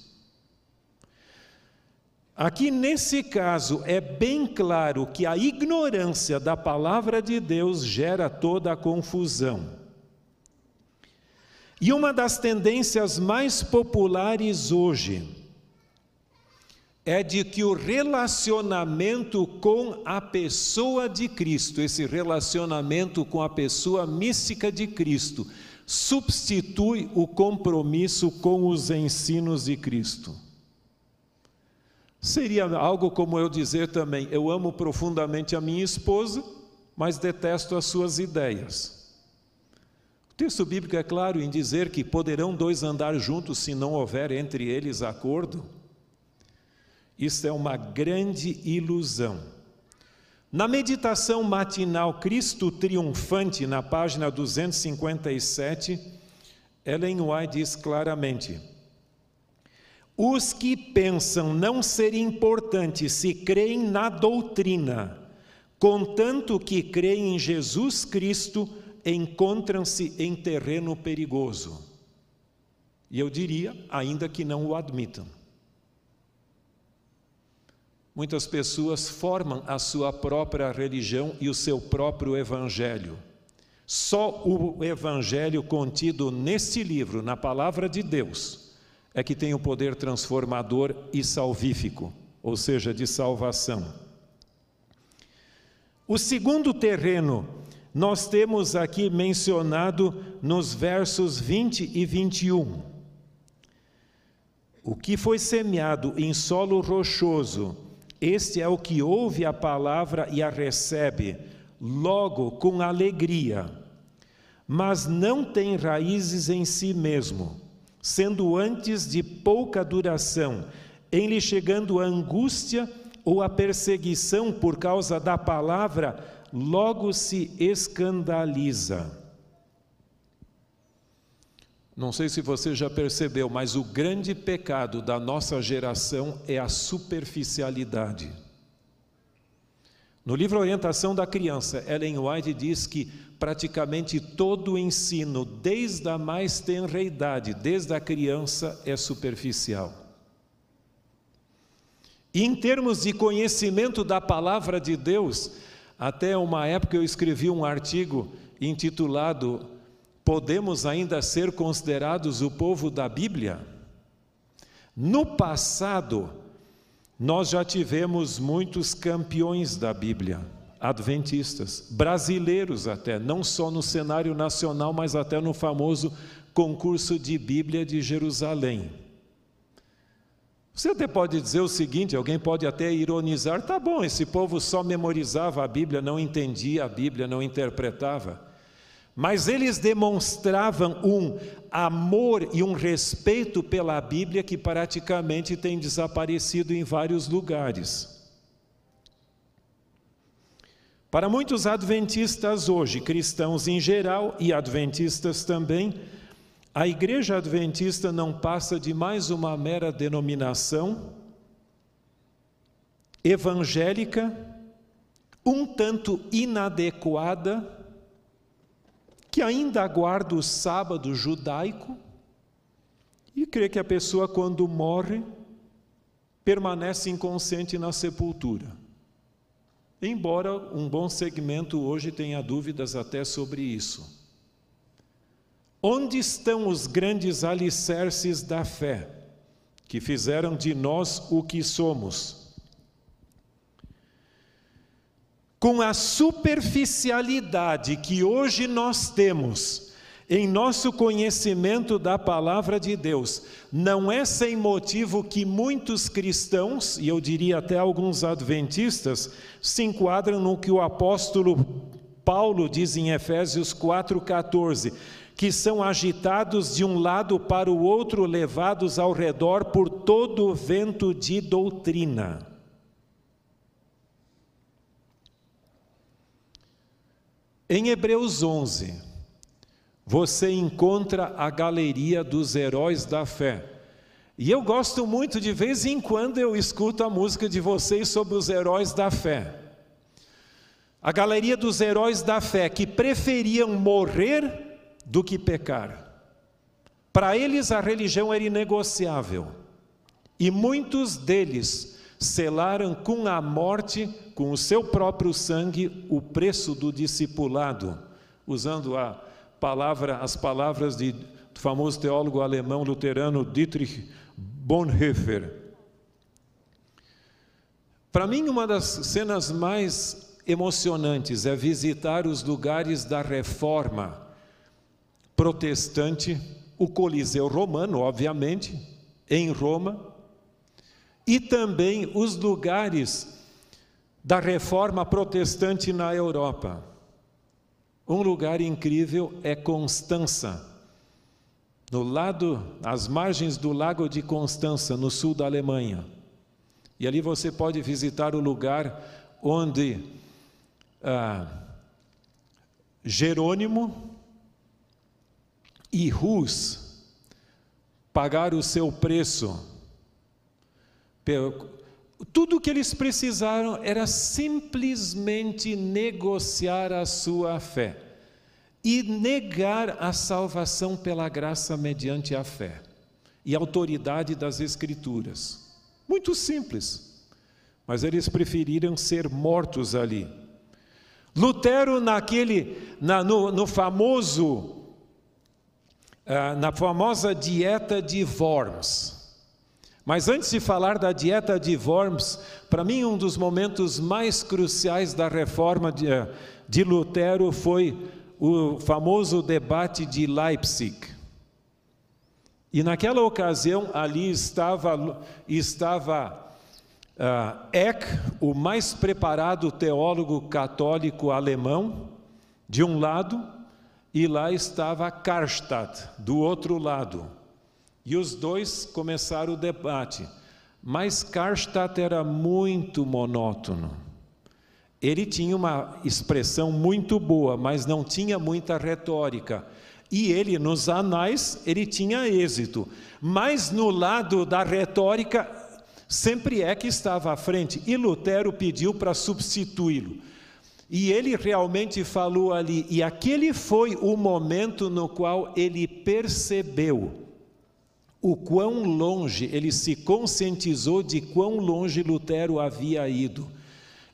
Aqui nesse caso é bem claro que a ignorância da palavra de Deus gera toda a confusão. E uma das tendências mais populares hoje é de que o relacionamento com a pessoa de Cristo, esse relacionamento com a pessoa mística de Cristo, substitui o compromisso com os ensinos de Cristo. Seria algo como eu dizer também: eu amo profundamente a minha esposa, mas detesto as suas ideias. O texto bíblico é claro em dizer que poderão dois andar juntos se não houver entre eles acordo. Isso é uma grande ilusão. Na meditação matinal Cristo Triunfante, na página 257, Ellen White diz claramente: Os que pensam não ser importante se creem na doutrina, contanto que creem em Jesus Cristo, encontram-se em terreno perigoso. E eu diria, ainda que não o admitam. Muitas pessoas formam a sua própria religião e o seu próprio evangelho. Só o evangelho contido neste livro, na palavra de Deus, é que tem o poder transformador e salvífico, ou seja, de salvação. O segundo terreno nós temos aqui mencionado nos versos 20 e 21. O que foi semeado em solo rochoso este é o que ouve a palavra e a recebe, logo com alegria, mas não tem raízes em si mesmo, sendo antes de pouca duração, em lhe chegando a angústia ou a perseguição por causa da palavra, logo se escandaliza. Não sei se você já percebeu, mas o grande pecado da nossa geração é a superficialidade. No livro Orientação da Criança, Ellen White diz que praticamente todo o ensino, desde a mais tenra idade, desde a criança, é superficial. E em termos de conhecimento da palavra de Deus, até uma época eu escrevi um artigo intitulado podemos ainda ser considerados o povo da Bíblia? No passado, nós já tivemos muitos campeões da Bíblia, adventistas, brasileiros até, não só no cenário nacional, mas até no famoso concurso de Bíblia de Jerusalém. Você até pode dizer o seguinte: alguém pode até ironizar, tá bom, esse povo só memorizava a Bíblia, não entendia a Bíblia, não interpretava. Mas eles demonstravam um amor e um respeito pela Bíblia que praticamente tem desaparecido em vários lugares. Para muitos adventistas hoje, cristãos em geral e adventistas também, a igreja adventista não passa de mais uma mera denominação evangélica, um tanto inadequada que ainda aguarda o sábado judaico e crê que a pessoa, quando morre, permanece inconsciente na sepultura. Embora um bom segmento hoje tenha dúvidas até sobre isso. Onde estão os grandes alicerces da fé que fizeram de nós o que somos? com a superficialidade que hoje nós temos em nosso conhecimento da palavra de Deus, não é sem motivo que muitos cristãos, e eu diria até alguns adventistas, se enquadram no que o apóstolo Paulo diz em Efésios 4,14, que são agitados de um lado para o outro, levados ao redor por todo o vento de doutrina. Em Hebreus 11, você encontra a galeria dos heróis da fé. E eu gosto muito, de vez em quando eu escuto a música de vocês sobre os heróis da fé. A galeria dos heróis da fé que preferiam morrer do que pecar. Para eles a religião era inegociável. E muitos deles selaram com a morte, com o seu próprio sangue, o preço do discipulado, usando a palavra, as palavras de, do famoso teólogo alemão luterano Dietrich Bonhoeffer. Para mim, uma das cenas mais emocionantes é visitar os lugares da reforma protestante, o Coliseu Romano, obviamente, em Roma, e também os lugares da reforma protestante na Europa. Um lugar incrível é Constança, no lado, às margens do Lago de Constança, no sul da Alemanha. E ali você pode visitar o lugar onde ah, Jerônimo e Rus pagaram o seu preço tudo o que eles precisaram era simplesmente negociar a sua fé e negar a salvação pela graça mediante a fé e autoridade das Escrituras. Muito simples, mas eles preferiram ser mortos ali. Lutero, naquele, na, no, no famoso, uh, na famosa dieta de Worms, mas antes de falar da dieta de Worms, para mim um dos momentos mais cruciais da reforma de, eh, de Lutero foi o famoso debate de Leipzig. E naquela ocasião ali estava, estava uh, Eck, o mais preparado teólogo católico alemão, de um lado, e lá estava Karstadt, do outro lado. E os dois começaram o debate. Mas Karstadt era muito monótono. Ele tinha uma expressão muito boa, mas não tinha muita retórica. E ele, nos anais, ele tinha êxito. Mas no lado da retórica, sempre é que estava à frente. E Lutero pediu para substituí-lo. E ele realmente falou ali, e aquele foi o momento no qual ele percebeu o quão longe, ele se conscientizou de quão longe Lutero havia ido.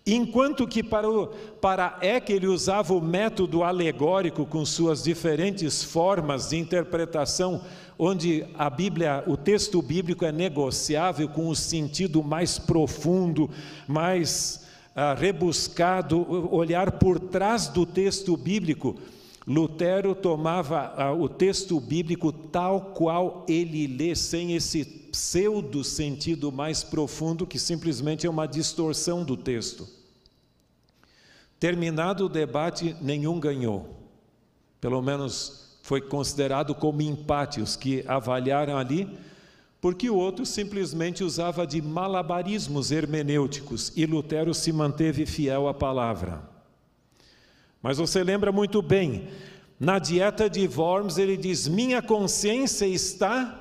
Enquanto que para, o, para Eck ele usava o método alegórico com suas diferentes formas de interpretação, onde a Bíblia, o texto bíblico é negociável com o sentido mais profundo, mais ah, rebuscado, olhar por trás do texto bíblico. Lutero tomava ah, o texto bíblico tal qual ele lê, sem esse pseudo sentido mais profundo, que simplesmente é uma distorção do texto. Terminado o debate, nenhum ganhou. Pelo menos foi considerado como empate os que avaliaram ali, porque o outro simplesmente usava de malabarismos hermenêuticos e Lutero se manteve fiel à palavra. Mas você lembra muito bem, na dieta de Worms ele diz: Minha consciência está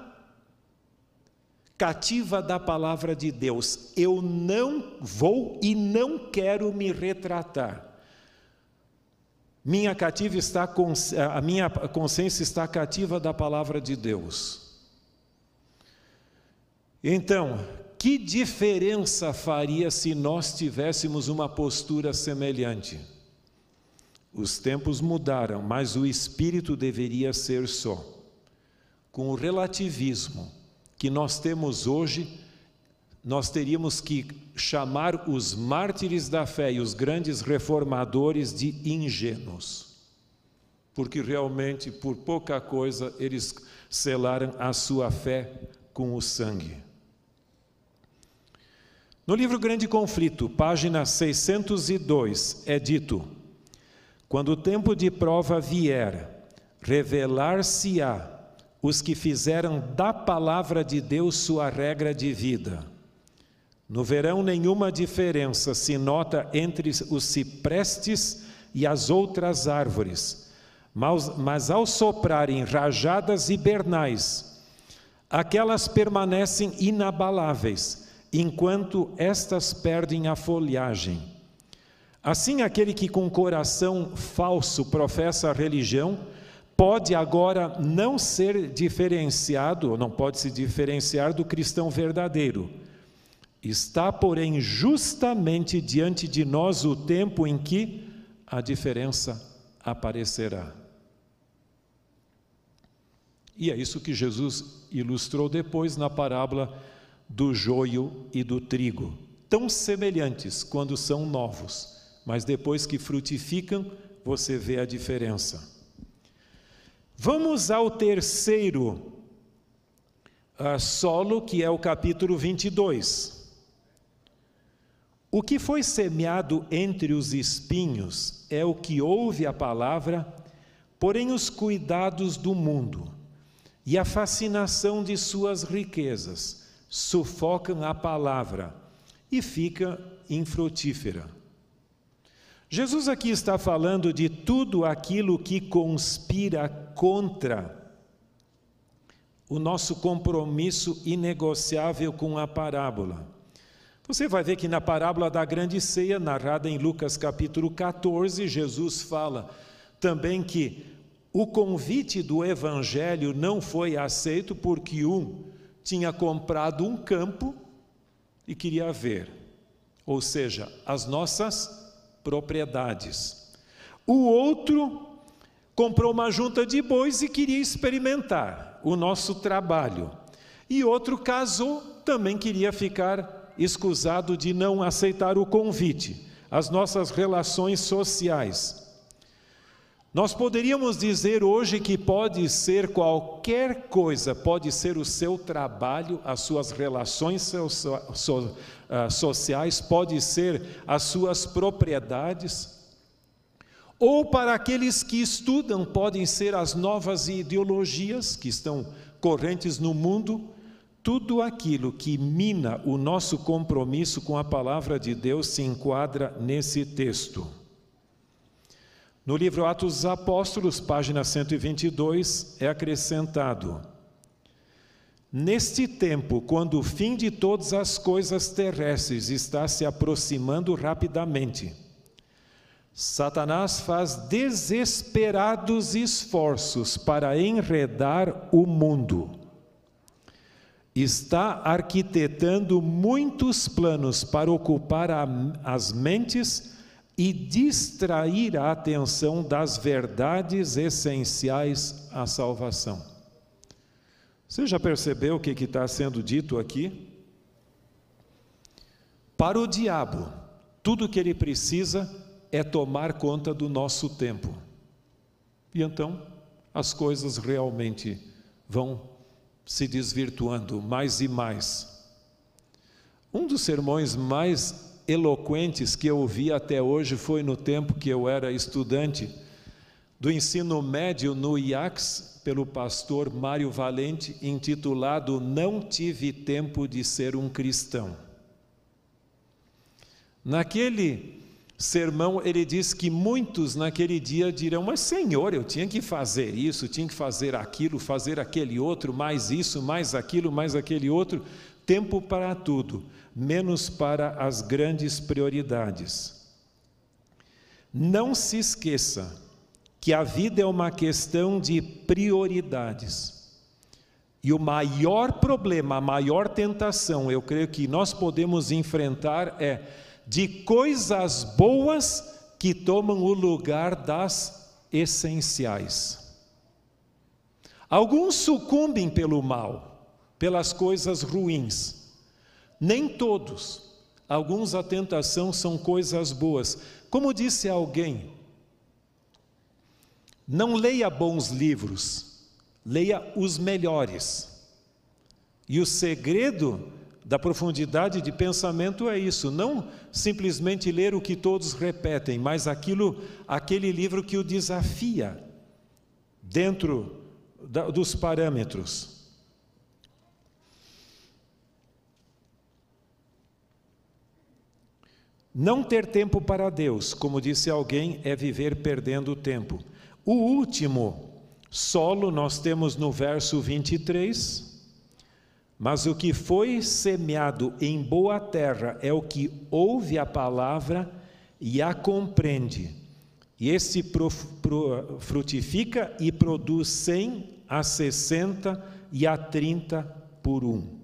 cativa da palavra de Deus. Eu não vou e não quero me retratar. Minha cativa está a minha consciência está cativa da palavra de Deus. Então, que diferença faria se nós tivéssemos uma postura semelhante? Os tempos mudaram, mas o espírito deveria ser só. Com o relativismo que nós temos hoje, nós teríamos que chamar os mártires da fé e os grandes reformadores de ingênuos, porque realmente, por pouca coisa, eles selaram a sua fé com o sangue. No livro Grande Conflito, página 602, é dito: quando o tempo de prova vier, revelar-se-á os que fizeram da palavra de Deus sua regra de vida. No verão, nenhuma diferença se nota entre os ciprestes e as outras árvores, mas, mas ao soprarem rajadas hibernais, aquelas permanecem inabaláveis, enquanto estas perdem a folhagem. Assim, aquele que com coração falso professa a religião, pode agora não ser diferenciado, ou não pode se diferenciar do cristão verdadeiro. Está, porém, justamente diante de nós o tempo em que a diferença aparecerá. E é isso que Jesus ilustrou depois na parábola do joio e do trigo, tão semelhantes quando são novos, mas depois que frutificam, você vê a diferença. Vamos ao terceiro uh, solo, que é o capítulo 22. O que foi semeado entre os espinhos é o que ouve a palavra, porém os cuidados do mundo e a fascinação de suas riquezas sufocam a palavra e fica infrutífera. Jesus aqui está falando de tudo aquilo que conspira contra o nosso compromisso inegociável com a parábola. Você vai ver que na parábola da grande ceia, narrada em Lucas capítulo 14, Jesus fala também que o convite do evangelho não foi aceito porque um tinha comprado um campo e queria ver, ou seja, as nossas propriedades. O outro comprou uma junta de bois e queria experimentar o nosso trabalho. E outro casou, também queria ficar escusado de não aceitar o convite, as nossas relações sociais. Nós poderíamos dizer hoje que pode ser qualquer coisa, pode ser o seu trabalho, as suas relações so, so, uh, sociais, pode ser as suas propriedades, ou para aqueles que estudam, podem ser as novas ideologias que estão correntes no mundo, tudo aquilo que mina o nosso compromisso com a palavra de Deus se enquadra nesse texto. No livro Atos dos Apóstolos, página 122, é acrescentado: Neste tempo, quando o fim de todas as coisas terrestres está se aproximando rapidamente, Satanás faz desesperados esforços para enredar o mundo. Está arquitetando muitos planos para ocupar as mentes e distrair a atenção das verdades essenciais à salvação. Você já percebeu o que está sendo dito aqui? Para o diabo, tudo que ele precisa é tomar conta do nosso tempo. E então as coisas realmente vão se desvirtuando mais e mais. Um dos sermões mais eloquentes que eu ouvi até hoje foi no tempo que eu era estudante do ensino médio no IACS, pelo pastor Mário Valente, intitulado Não Tive Tempo de Ser um Cristão. Naquele sermão, ele diz que muitos naquele dia dirão: Mas Senhor, eu tinha que fazer isso, tinha que fazer aquilo, fazer aquele outro, mais isso, mais aquilo, mais aquele outro tempo para tudo, menos para as grandes prioridades. Não se esqueça que a vida é uma questão de prioridades. E o maior problema, a maior tentação, eu creio que nós podemos enfrentar é de coisas boas que tomam o lugar das essenciais. Alguns sucumbem pelo mal, pelas coisas ruins. Nem todos. Alguns a tentação são coisas boas. Como disse alguém, não leia bons livros, leia os melhores. E o segredo da profundidade de pensamento é isso, não simplesmente ler o que todos repetem, mas aquilo, aquele livro que o desafia dentro da, dos parâmetros. Não ter tempo para Deus, como disse alguém, é viver perdendo tempo. O último solo nós temos no verso 23. Mas o que foi semeado em boa terra é o que ouve a palavra e a compreende. E esse frutifica e produz cem a sessenta e a trinta por um.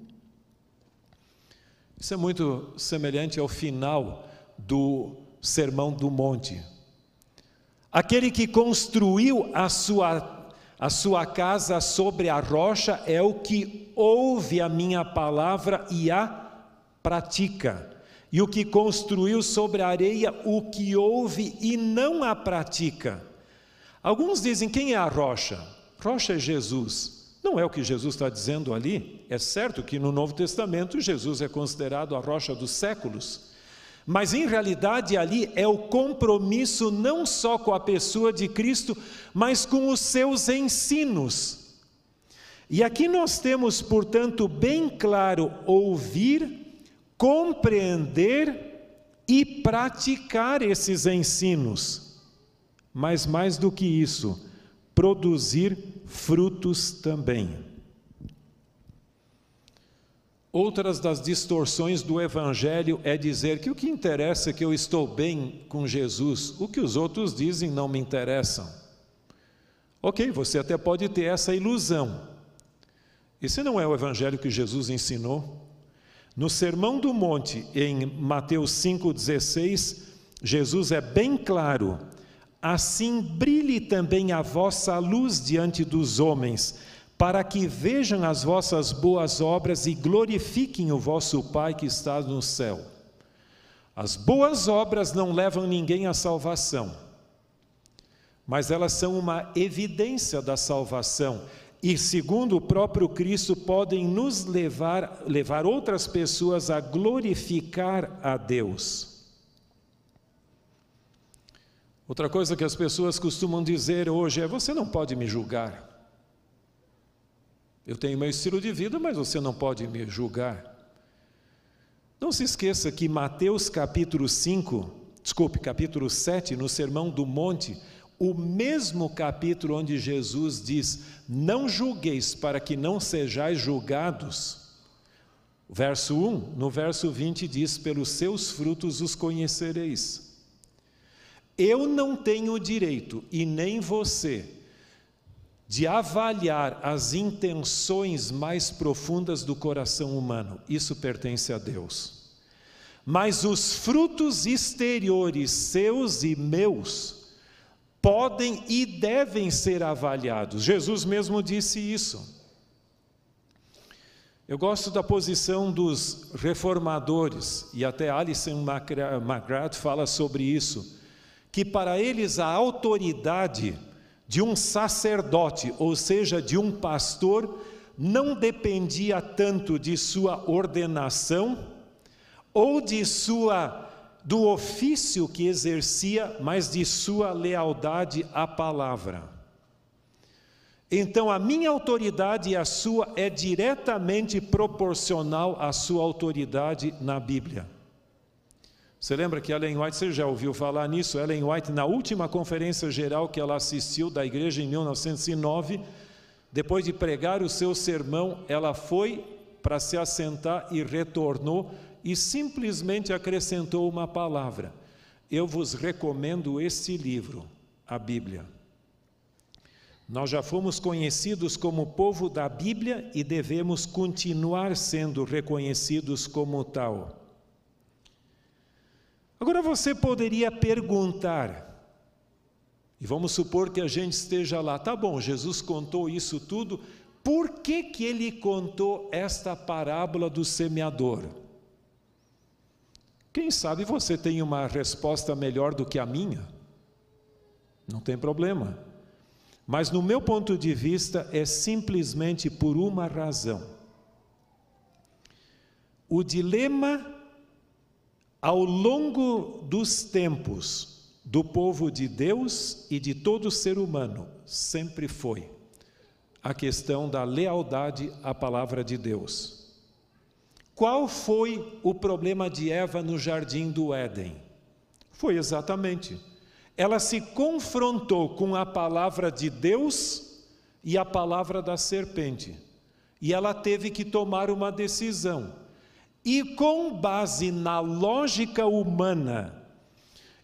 Isso é muito semelhante ao final do Sermão do Monte. Aquele que construiu a sua, a sua casa sobre a rocha é o que ouve a minha palavra e a pratica. E o que construiu sobre a areia, o que ouve e não a pratica. Alguns dizem: quem é a rocha? Rocha é Jesus. Não é o que Jesus está dizendo ali. É certo que no Novo Testamento Jesus é considerado a rocha dos séculos. Mas em realidade ali é o compromisso não só com a pessoa de Cristo, mas com os seus ensinos. E aqui nós temos, portanto, bem claro ouvir, compreender e praticar esses ensinos. Mas mais do que isso, produzir frutos também. Outras das distorções do Evangelho é dizer que o que interessa é que eu estou bem com Jesus, o que os outros dizem não me interessam. Ok, você até pode ter essa ilusão. Esse não é o Evangelho que Jesus ensinou. No Sermão do Monte, em Mateus 5,16, Jesus é bem claro: assim brilhe também a vossa luz diante dos homens para que vejam as vossas boas obras e glorifiquem o vosso Pai que está no céu. As boas obras não levam ninguém à salvação, mas elas são uma evidência da salvação e, segundo o próprio Cristo, podem nos levar, levar outras pessoas a glorificar a Deus. Outra coisa que as pessoas costumam dizer hoje é: você não pode me julgar. Eu tenho meu estilo de vida, mas você não pode me julgar. Não se esqueça que Mateus capítulo 5, desculpe, capítulo 7, no Sermão do Monte, o mesmo capítulo onde Jesus diz: Não julgueis para que não sejais julgados. Verso 1, no verso 20 diz: Pelos seus frutos os conhecereis. Eu não tenho direito, e nem você, de avaliar as intenções mais profundas do coração humano. Isso pertence a Deus. Mas os frutos exteriores, seus e meus, podem e devem ser avaliados. Jesus mesmo disse isso. Eu gosto da posição dos reformadores, e até Alison McGrath fala sobre isso, que para eles a autoridade de um sacerdote, ou seja, de um pastor, não dependia tanto de sua ordenação ou de sua do ofício que exercia, mas de sua lealdade à palavra. Então a minha autoridade e a sua é diretamente proporcional à sua autoridade na Bíblia. Você lembra que Ellen White, você já ouviu falar nisso? Ellen White, na última conferência geral que ela assistiu da igreja em 1909, depois de pregar o seu sermão, ela foi para se assentar e retornou e simplesmente acrescentou uma palavra. Eu vos recomendo este livro, a Bíblia. Nós já fomos conhecidos como povo da Bíblia e devemos continuar sendo reconhecidos como tal. Agora você poderia perguntar, e vamos supor que a gente esteja lá, tá bom, Jesus contou isso tudo, por que, que ele contou esta parábola do semeador? Quem sabe você tem uma resposta melhor do que a minha? Não tem problema. Mas no meu ponto de vista é simplesmente por uma razão. O dilema ao longo dos tempos do povo de Deus e de todo ser humano, sempre foi a questão da lealdade à palavra de Deus. Qual foi o problema de Eva no jardim do Éden? Foi exatamente. Ela se confrontou com a palavra de Deus e a palavra da serpente. E ela teve que tomar uma decisão e com base na lógica humana,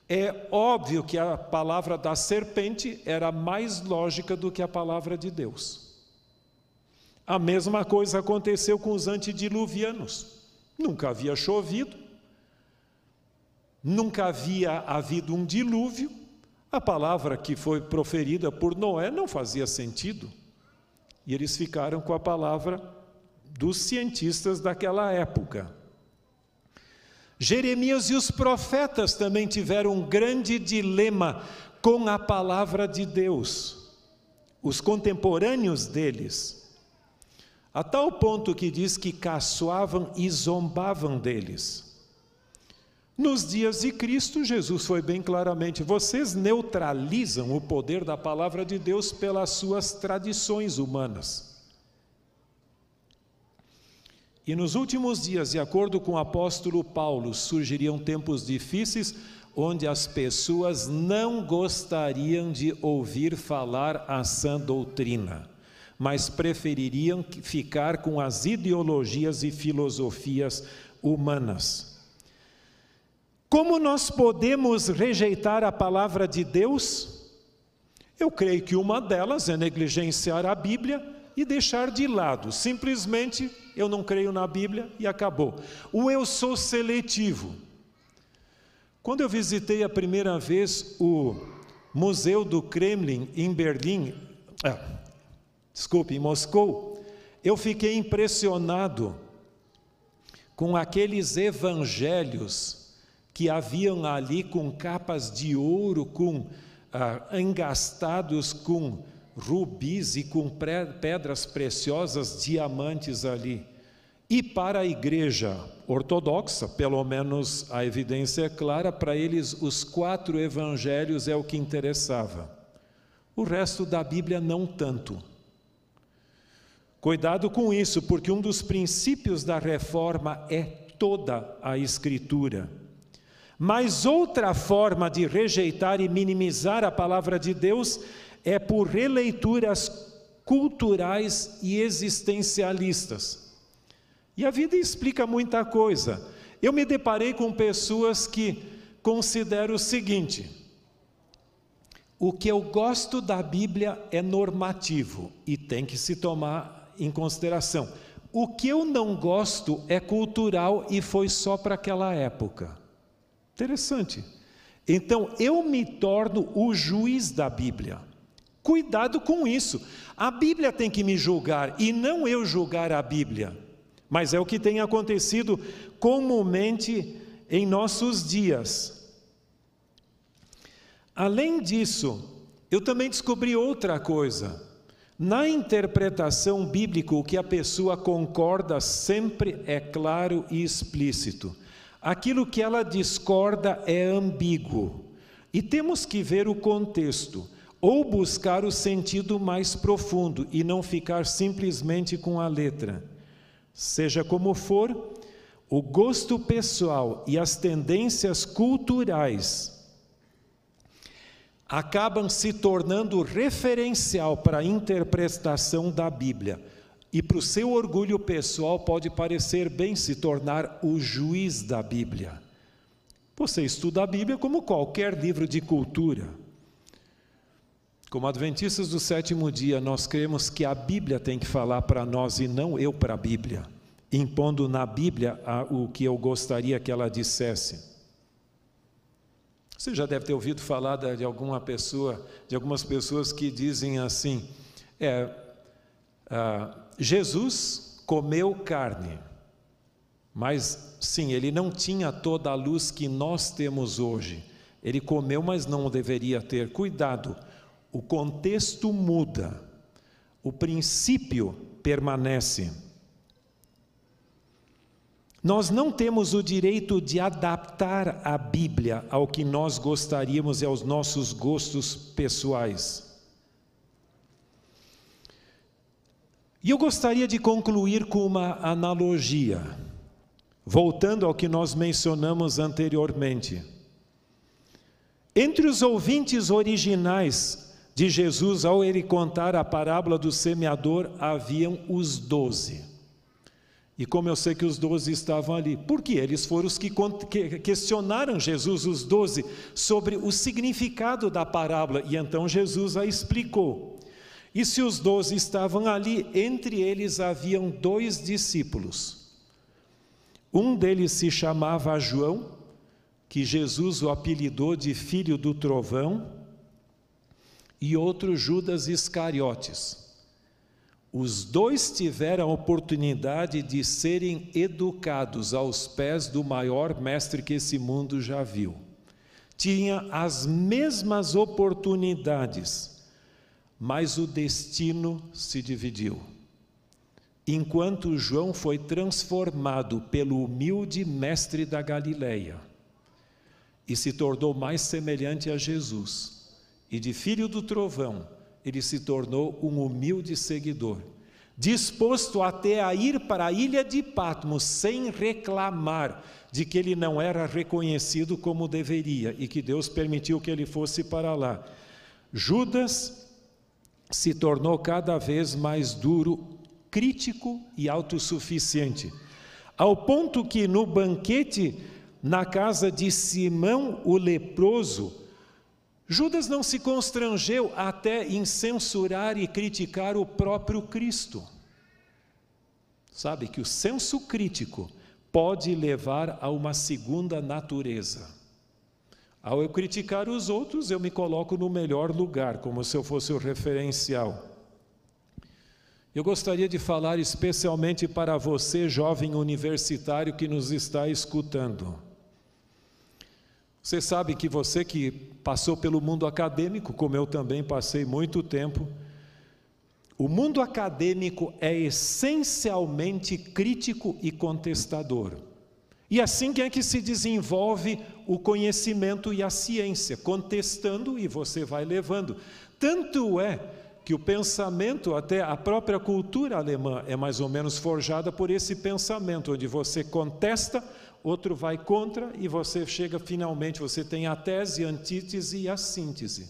é óbvio que a palavra da serpente era mais lógica do que a palavra de Deus. A mesma coisa aconteceu com os antediluvianos. Nunca havia chovido, nunca havia havido um dilúvio, a palavra que foi proferida por Noé não fazia sentido. E eles ficaram com a palavra dos cientistas daquela época. Jeremias e os profetas também tiveram um grande dilema com a palavra de Deus, os contemporâneos deles, a tal ponto que diz que caçoavam e zombavam deles. Nos dias de Cristo, Jesus foi bem claramente: vocês neutralizam o poder da palavra de Deus pelas suas tradições humanas. E nos últimos dias, de acordo com o apóstolo Paulo, surgiriam tempos difíceis onde as pessoas não gostariam de ouvir falar a sã doutrina, mas prefeririam ficar com as ideologias e filosofias humanas. Como nós podemos rejeitar a palavra de Deus? Eu creio que uma delas é negligenciar a Bíblia e deixar de lado. Simplesmente eu não creio na Bíblia e acabou. O eu sou seletivo. Quando eu visitei a primeira vez o Museu do Kremlin em Berlim, ah, desculpe, em Moscou, eu fiquei impressionado com aqueles evangelhos que haviam ali com capas de ouro, com ah, engastados com rubis e com pedras preciosas, diamantes ali. E para a igreja ortodoxa, pelo menos a evidência é clara, para eles os quatro evangelhos é o que interessava. O resto da Bíblia não tanto. Cuidado com isso, porque um dos princípios da reforma é toda a Escritura. Mas outra forma de rejeitar e minimizar a palavra de Deus é por releituras culturais e existencialistas. E a vida explica muita coisa. Eu me deparei com pessoas que consideram o seguinte: o que eu gosto da Bíblia é normativo e tem que se tomar em consideração. O que eu não gosto é cultural e foi só para aquela época. Interessante. Então eu me torno o juiz da Bíblia. Cuidado com isso. A Bíblia tem que me julgar e não eu julgar a Bíblia. Mas é o que tem acontecido comumente em nossos dias. Além disso, eu também descobri outra coisa. Na interpretação bíblica, o que a pessoa concorda sempre é claro e explícito. Aquilo que ela discorda é ambíguo. E temos que ver o contexto ou buscar o sentido mais profundo e não ficar simplesmente com a letra. Seja como for, o gosto pessoal e as tendências culturais acabam se tornando referencial para a interpretação da Bíblia. E para o seu orgulho pessoal pode parecer bem se tornar o juiz da Bíblia. Você estuda a Bíblia como qualquer livro de cultura. Como adventistas do sétimo dia, nós cremos que a Bíblia tem que falar para nós e não eu para a Bíblia, impondo na Bíblia o que eu gostaria que ela dissesse. Você já deve ter ouvido falar de alguma pessoa, de algumas pessoas que dizem assim: é, ah, Jesus comeu carne, mas sim, ele não tinha toda a luz que nós temos hoje. Ele comeu, mas não deveria ter. Cuidado o contexto muda, o princípio permanece. Nós não temos o direito de adaptar a Bíblia ao que nós gostaríamos e aos nossos gostos pessoais. E eu gostaria de concluir com uma analogia, voltando ao que nós mencionamos anteriormente. Entre os ouvintes originais de Jesus, ao ele contar a parábola do semeador, haviam os doze. E como eu sei que os doze estavam ali? Porque eles foram os que questionaram Jesus, os doze, sobre o significado da parábola, e então Jesus a explicou. E se os doze estavam ali, entre eles haviam dois discípulos. Um deles se chamava João, que Jesus o apelidou de filho do trovão, e outro Judas Iscariotes. Os dois tiveram a oportunidade de serem educados aos pés do maior mestre que esse mundo já viu. Tinha as mesmas oportunidades, mas o destino se dividiu. Enquanto João foi transformado pelo humilde mestre da Galileia e se tornou mais semelhante a Jesus, e de filho do trovão, ele se tornou um humilde seguidor, disposto até a ir para a ilha de Patmos sem reclamar de que ele não era reconhecido como deveria e que Deus permitiu que ele fosse para lá. Judas se tornou cada vez mais duro, crítico e autossuficiente, ao ponto que no banquete na casa de Simão o leproso, Judas não se constrangeu até em censurar e criticar o próprio Cristo. Sabe que o senso crítico pode levar a uma segunda natureza. Ao eu criticar os outros, eu me coloco no melhor lugar, como se eu fosse o referencial. Eu gostaria de falar especialmente para você, jovem universitário que nos está escutando. Você sabe que você que passou pelo mundo acadêmico, como eu também passei muito tempo, o mundo acadêmico é essencialmente crítico e contestador. E assim que é que se desenvolve o conhecimento e a ciência, contestando e você vai levando. Tanto é que o pensamento, até a própria cultura alemã, é mais ou menos forjada por esse pensamento, onde você contesta, outro vai contra e você chega finalmente, você tem a tese, a antítese e a síntese.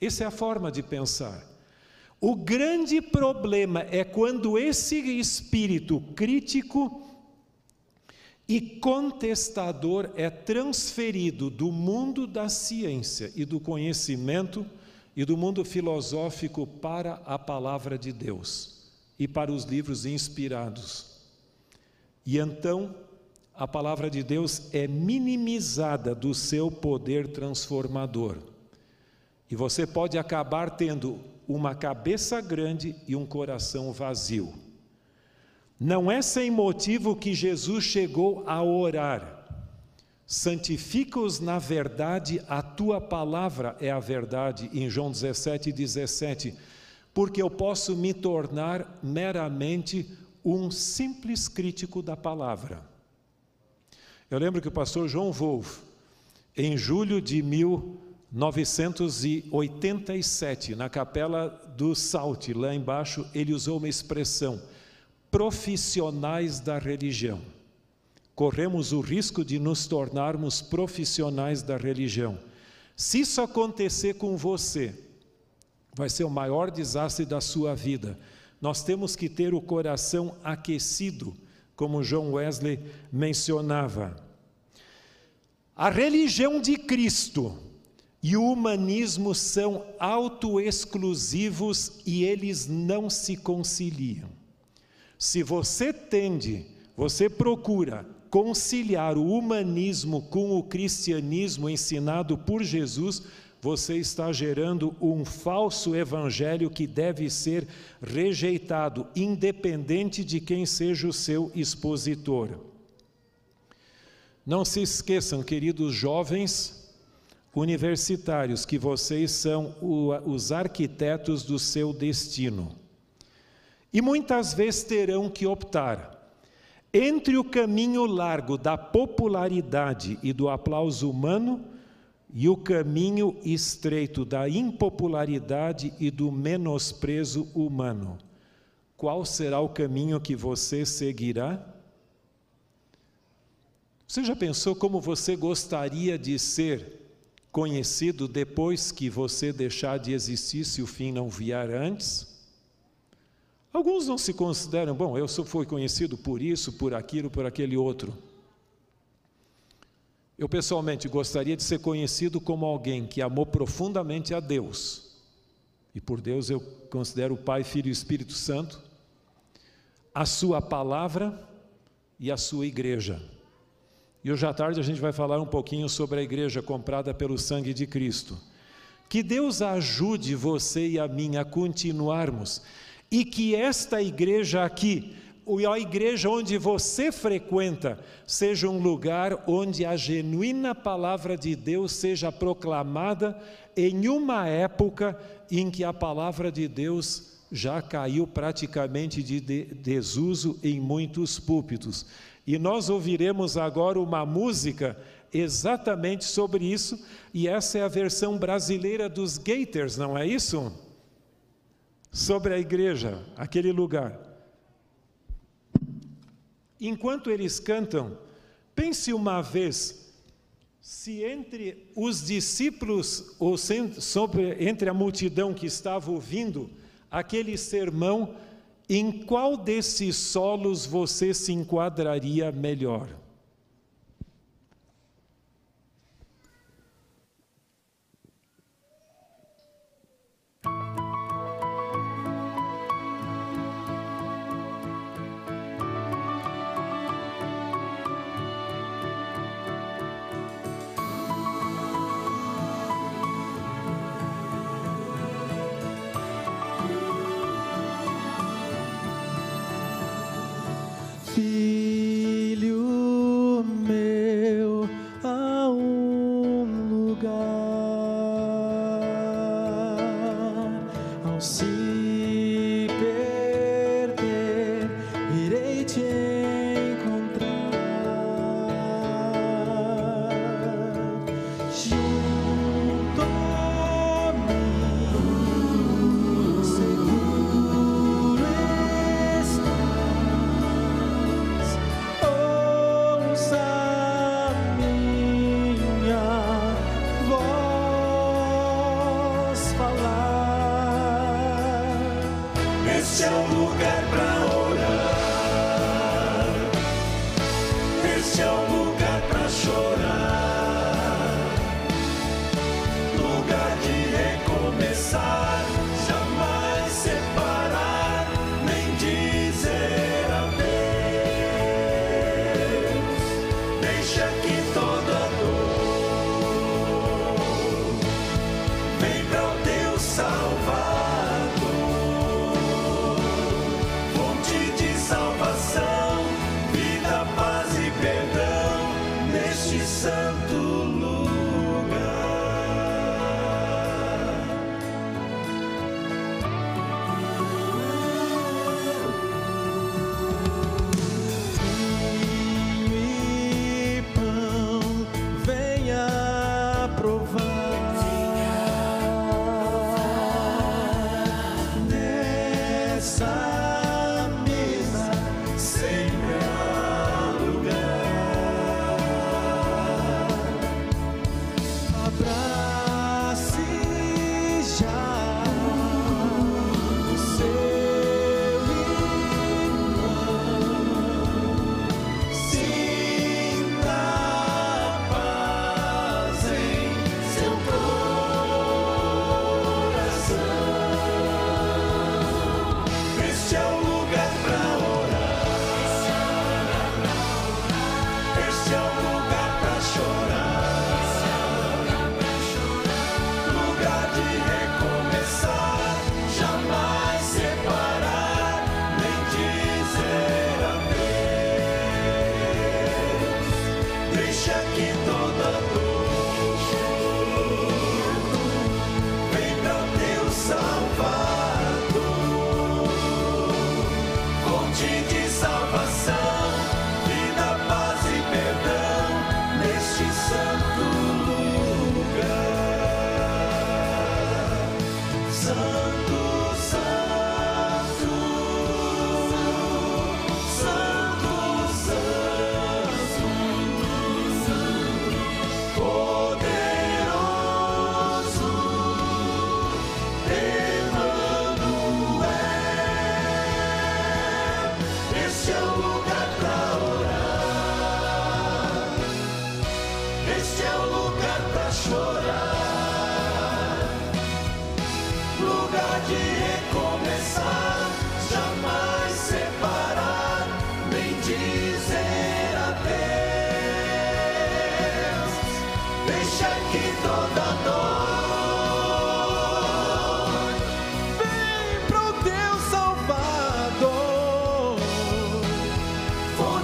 Essa é a forma de pensar. O grande problema é quando esse espírito crítico e contestador é transferido do mundo da ciência e do conhecimento e do mundo filosófico para a palavra de Deus e para os livros inspirados. E então a palavra de Deus é minimizada do seu poder transformador. E você pode acabar tendo uma cabeça grande e um coração vazio. Não é sem motivo que Jesus chegou a orar. Santifica-os na verdade, a tua palavra é a verdade, em João 17, 17, porque eu posso me tornar meramente um simples crítico da palavra. Eu lembro que o pastor João Wolff, em julho de 1987, na capela do Salte, lá embaixo, ele usou uma expressão: profissionais da religião. Corremos o risco de nos tornarmos profissionais da religião. Se isso acontecer com você, vai ser o maior desastre da sua vida. Nós temos que ter o coração aquecido como John Wesley mencionava. A religião de Cristo e o humanismo são autoexclusivos e eles não se conciliam. Se você tende, você procura conciliar o humanismo com o cristianismo ensinado por Jesus, você está gerando um falso evangelho que deve ser rejeitado, independente de quem seja o seu expositor. Não se esqueçam, queridos jovens universitários, que vocês são os arquitetos do seu destino. E muitas vezes terão que optar entre o caminho largo da popularidade e do aplauso humano e o caminho estreito da impopularidade e do menosprezo humano. Qual será o caminho que você seguirá? Você já pensou como você gostaria de ser conhecido depois que você deixar de existir, se o fim não vier antes? Alguns não se consideram, bom, eu fui conhecido por isso, por aquilo, por aquele outro. Eu pessoalmente gostaria de ser conhecido como alguém que amou profundamente a Deus. E por Deus eu considero o Pai, Filho e Espírito Santo, a Sua palavra e a sua igreja. E hoje à tarde a gente vai falar um pouquinho sobre a igreja comprada pelo sangue de Cristo. Que Deus ajude você e a mim a continuarmos e que esta igreja aqui, a igreja onde você frequenta, seja um lugar onde a genuína palavra de Deus seja proclamada em uma época em que a palavra de Deus já caiu praticamente de desuso em muitos púlpitos. E nós ouviremos agora uma música exatamente sobre isso, e essa é a versão brasileira dos Gators, não é isso? Sobre a igreja, aquele lugar. Enquanto eles cantam, pense uma vez se entre os discípulos ou sobre, entre a multidão que estava ouvindo aquele sermão, em qual desses solos você se enquadraria melhor?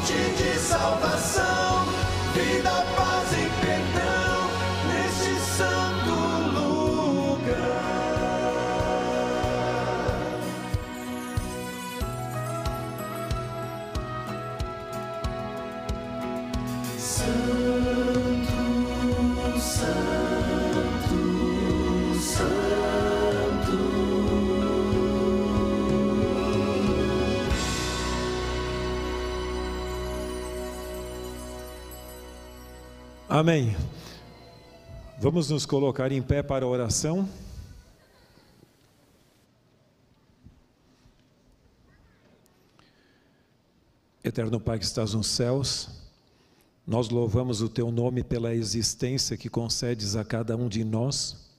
fonte de salvação, vida, paz e paz. Amém. Vamos nos colocar em pé para a oração. Eterno Pai que estás nos céus, nós louvamos o teu nome pela existência que concedes a cada um de nós,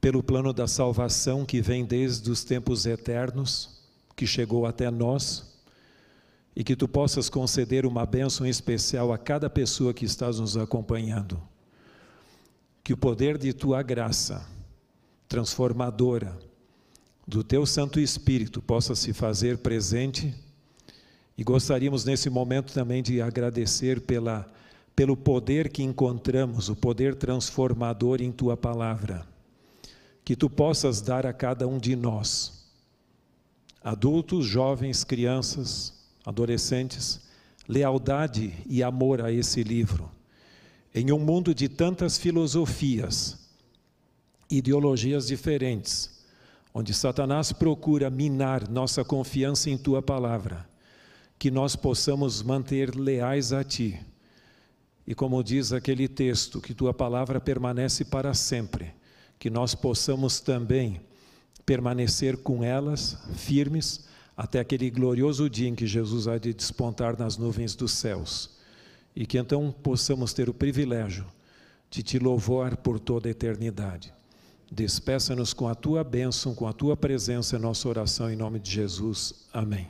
pelo plano da salvação que vem desde os tempos eternos, que chegou até nós, e que tu possas conceder uma bênção especial a cada pessoa que estás nos acompanhando. Que o poder de tua graça transformadora, do teu Santo Espírito, possa se fazer presente e gostaríamos nesse momento também de agradecer pela, pelo poder que encontramos, o poder transformador em tua palavra. Que tu possas dar a cada um de nós, adultos, jovens, crianças, adolescentes, lealdade e amor a esse livro. Em um mundo de tantas filosofias, ideologias diferentes, onde Satanás procura minar nossa confiança em tua palavra que nós possamos manter leais a Ti. E como diz aquele texto, que Tua palavra permanece para sempre, que nós possamos também permanecer com elas firmes até aquele glorioso dia em que Jesus há de despontar nas nuvens dos céus. E que então possamos ter o privilégio de Te louvar por toda a eternidade. Despeça-nos com a Tua bênção, com a Tua presença nossa oração, em nome de Jesus. Amém.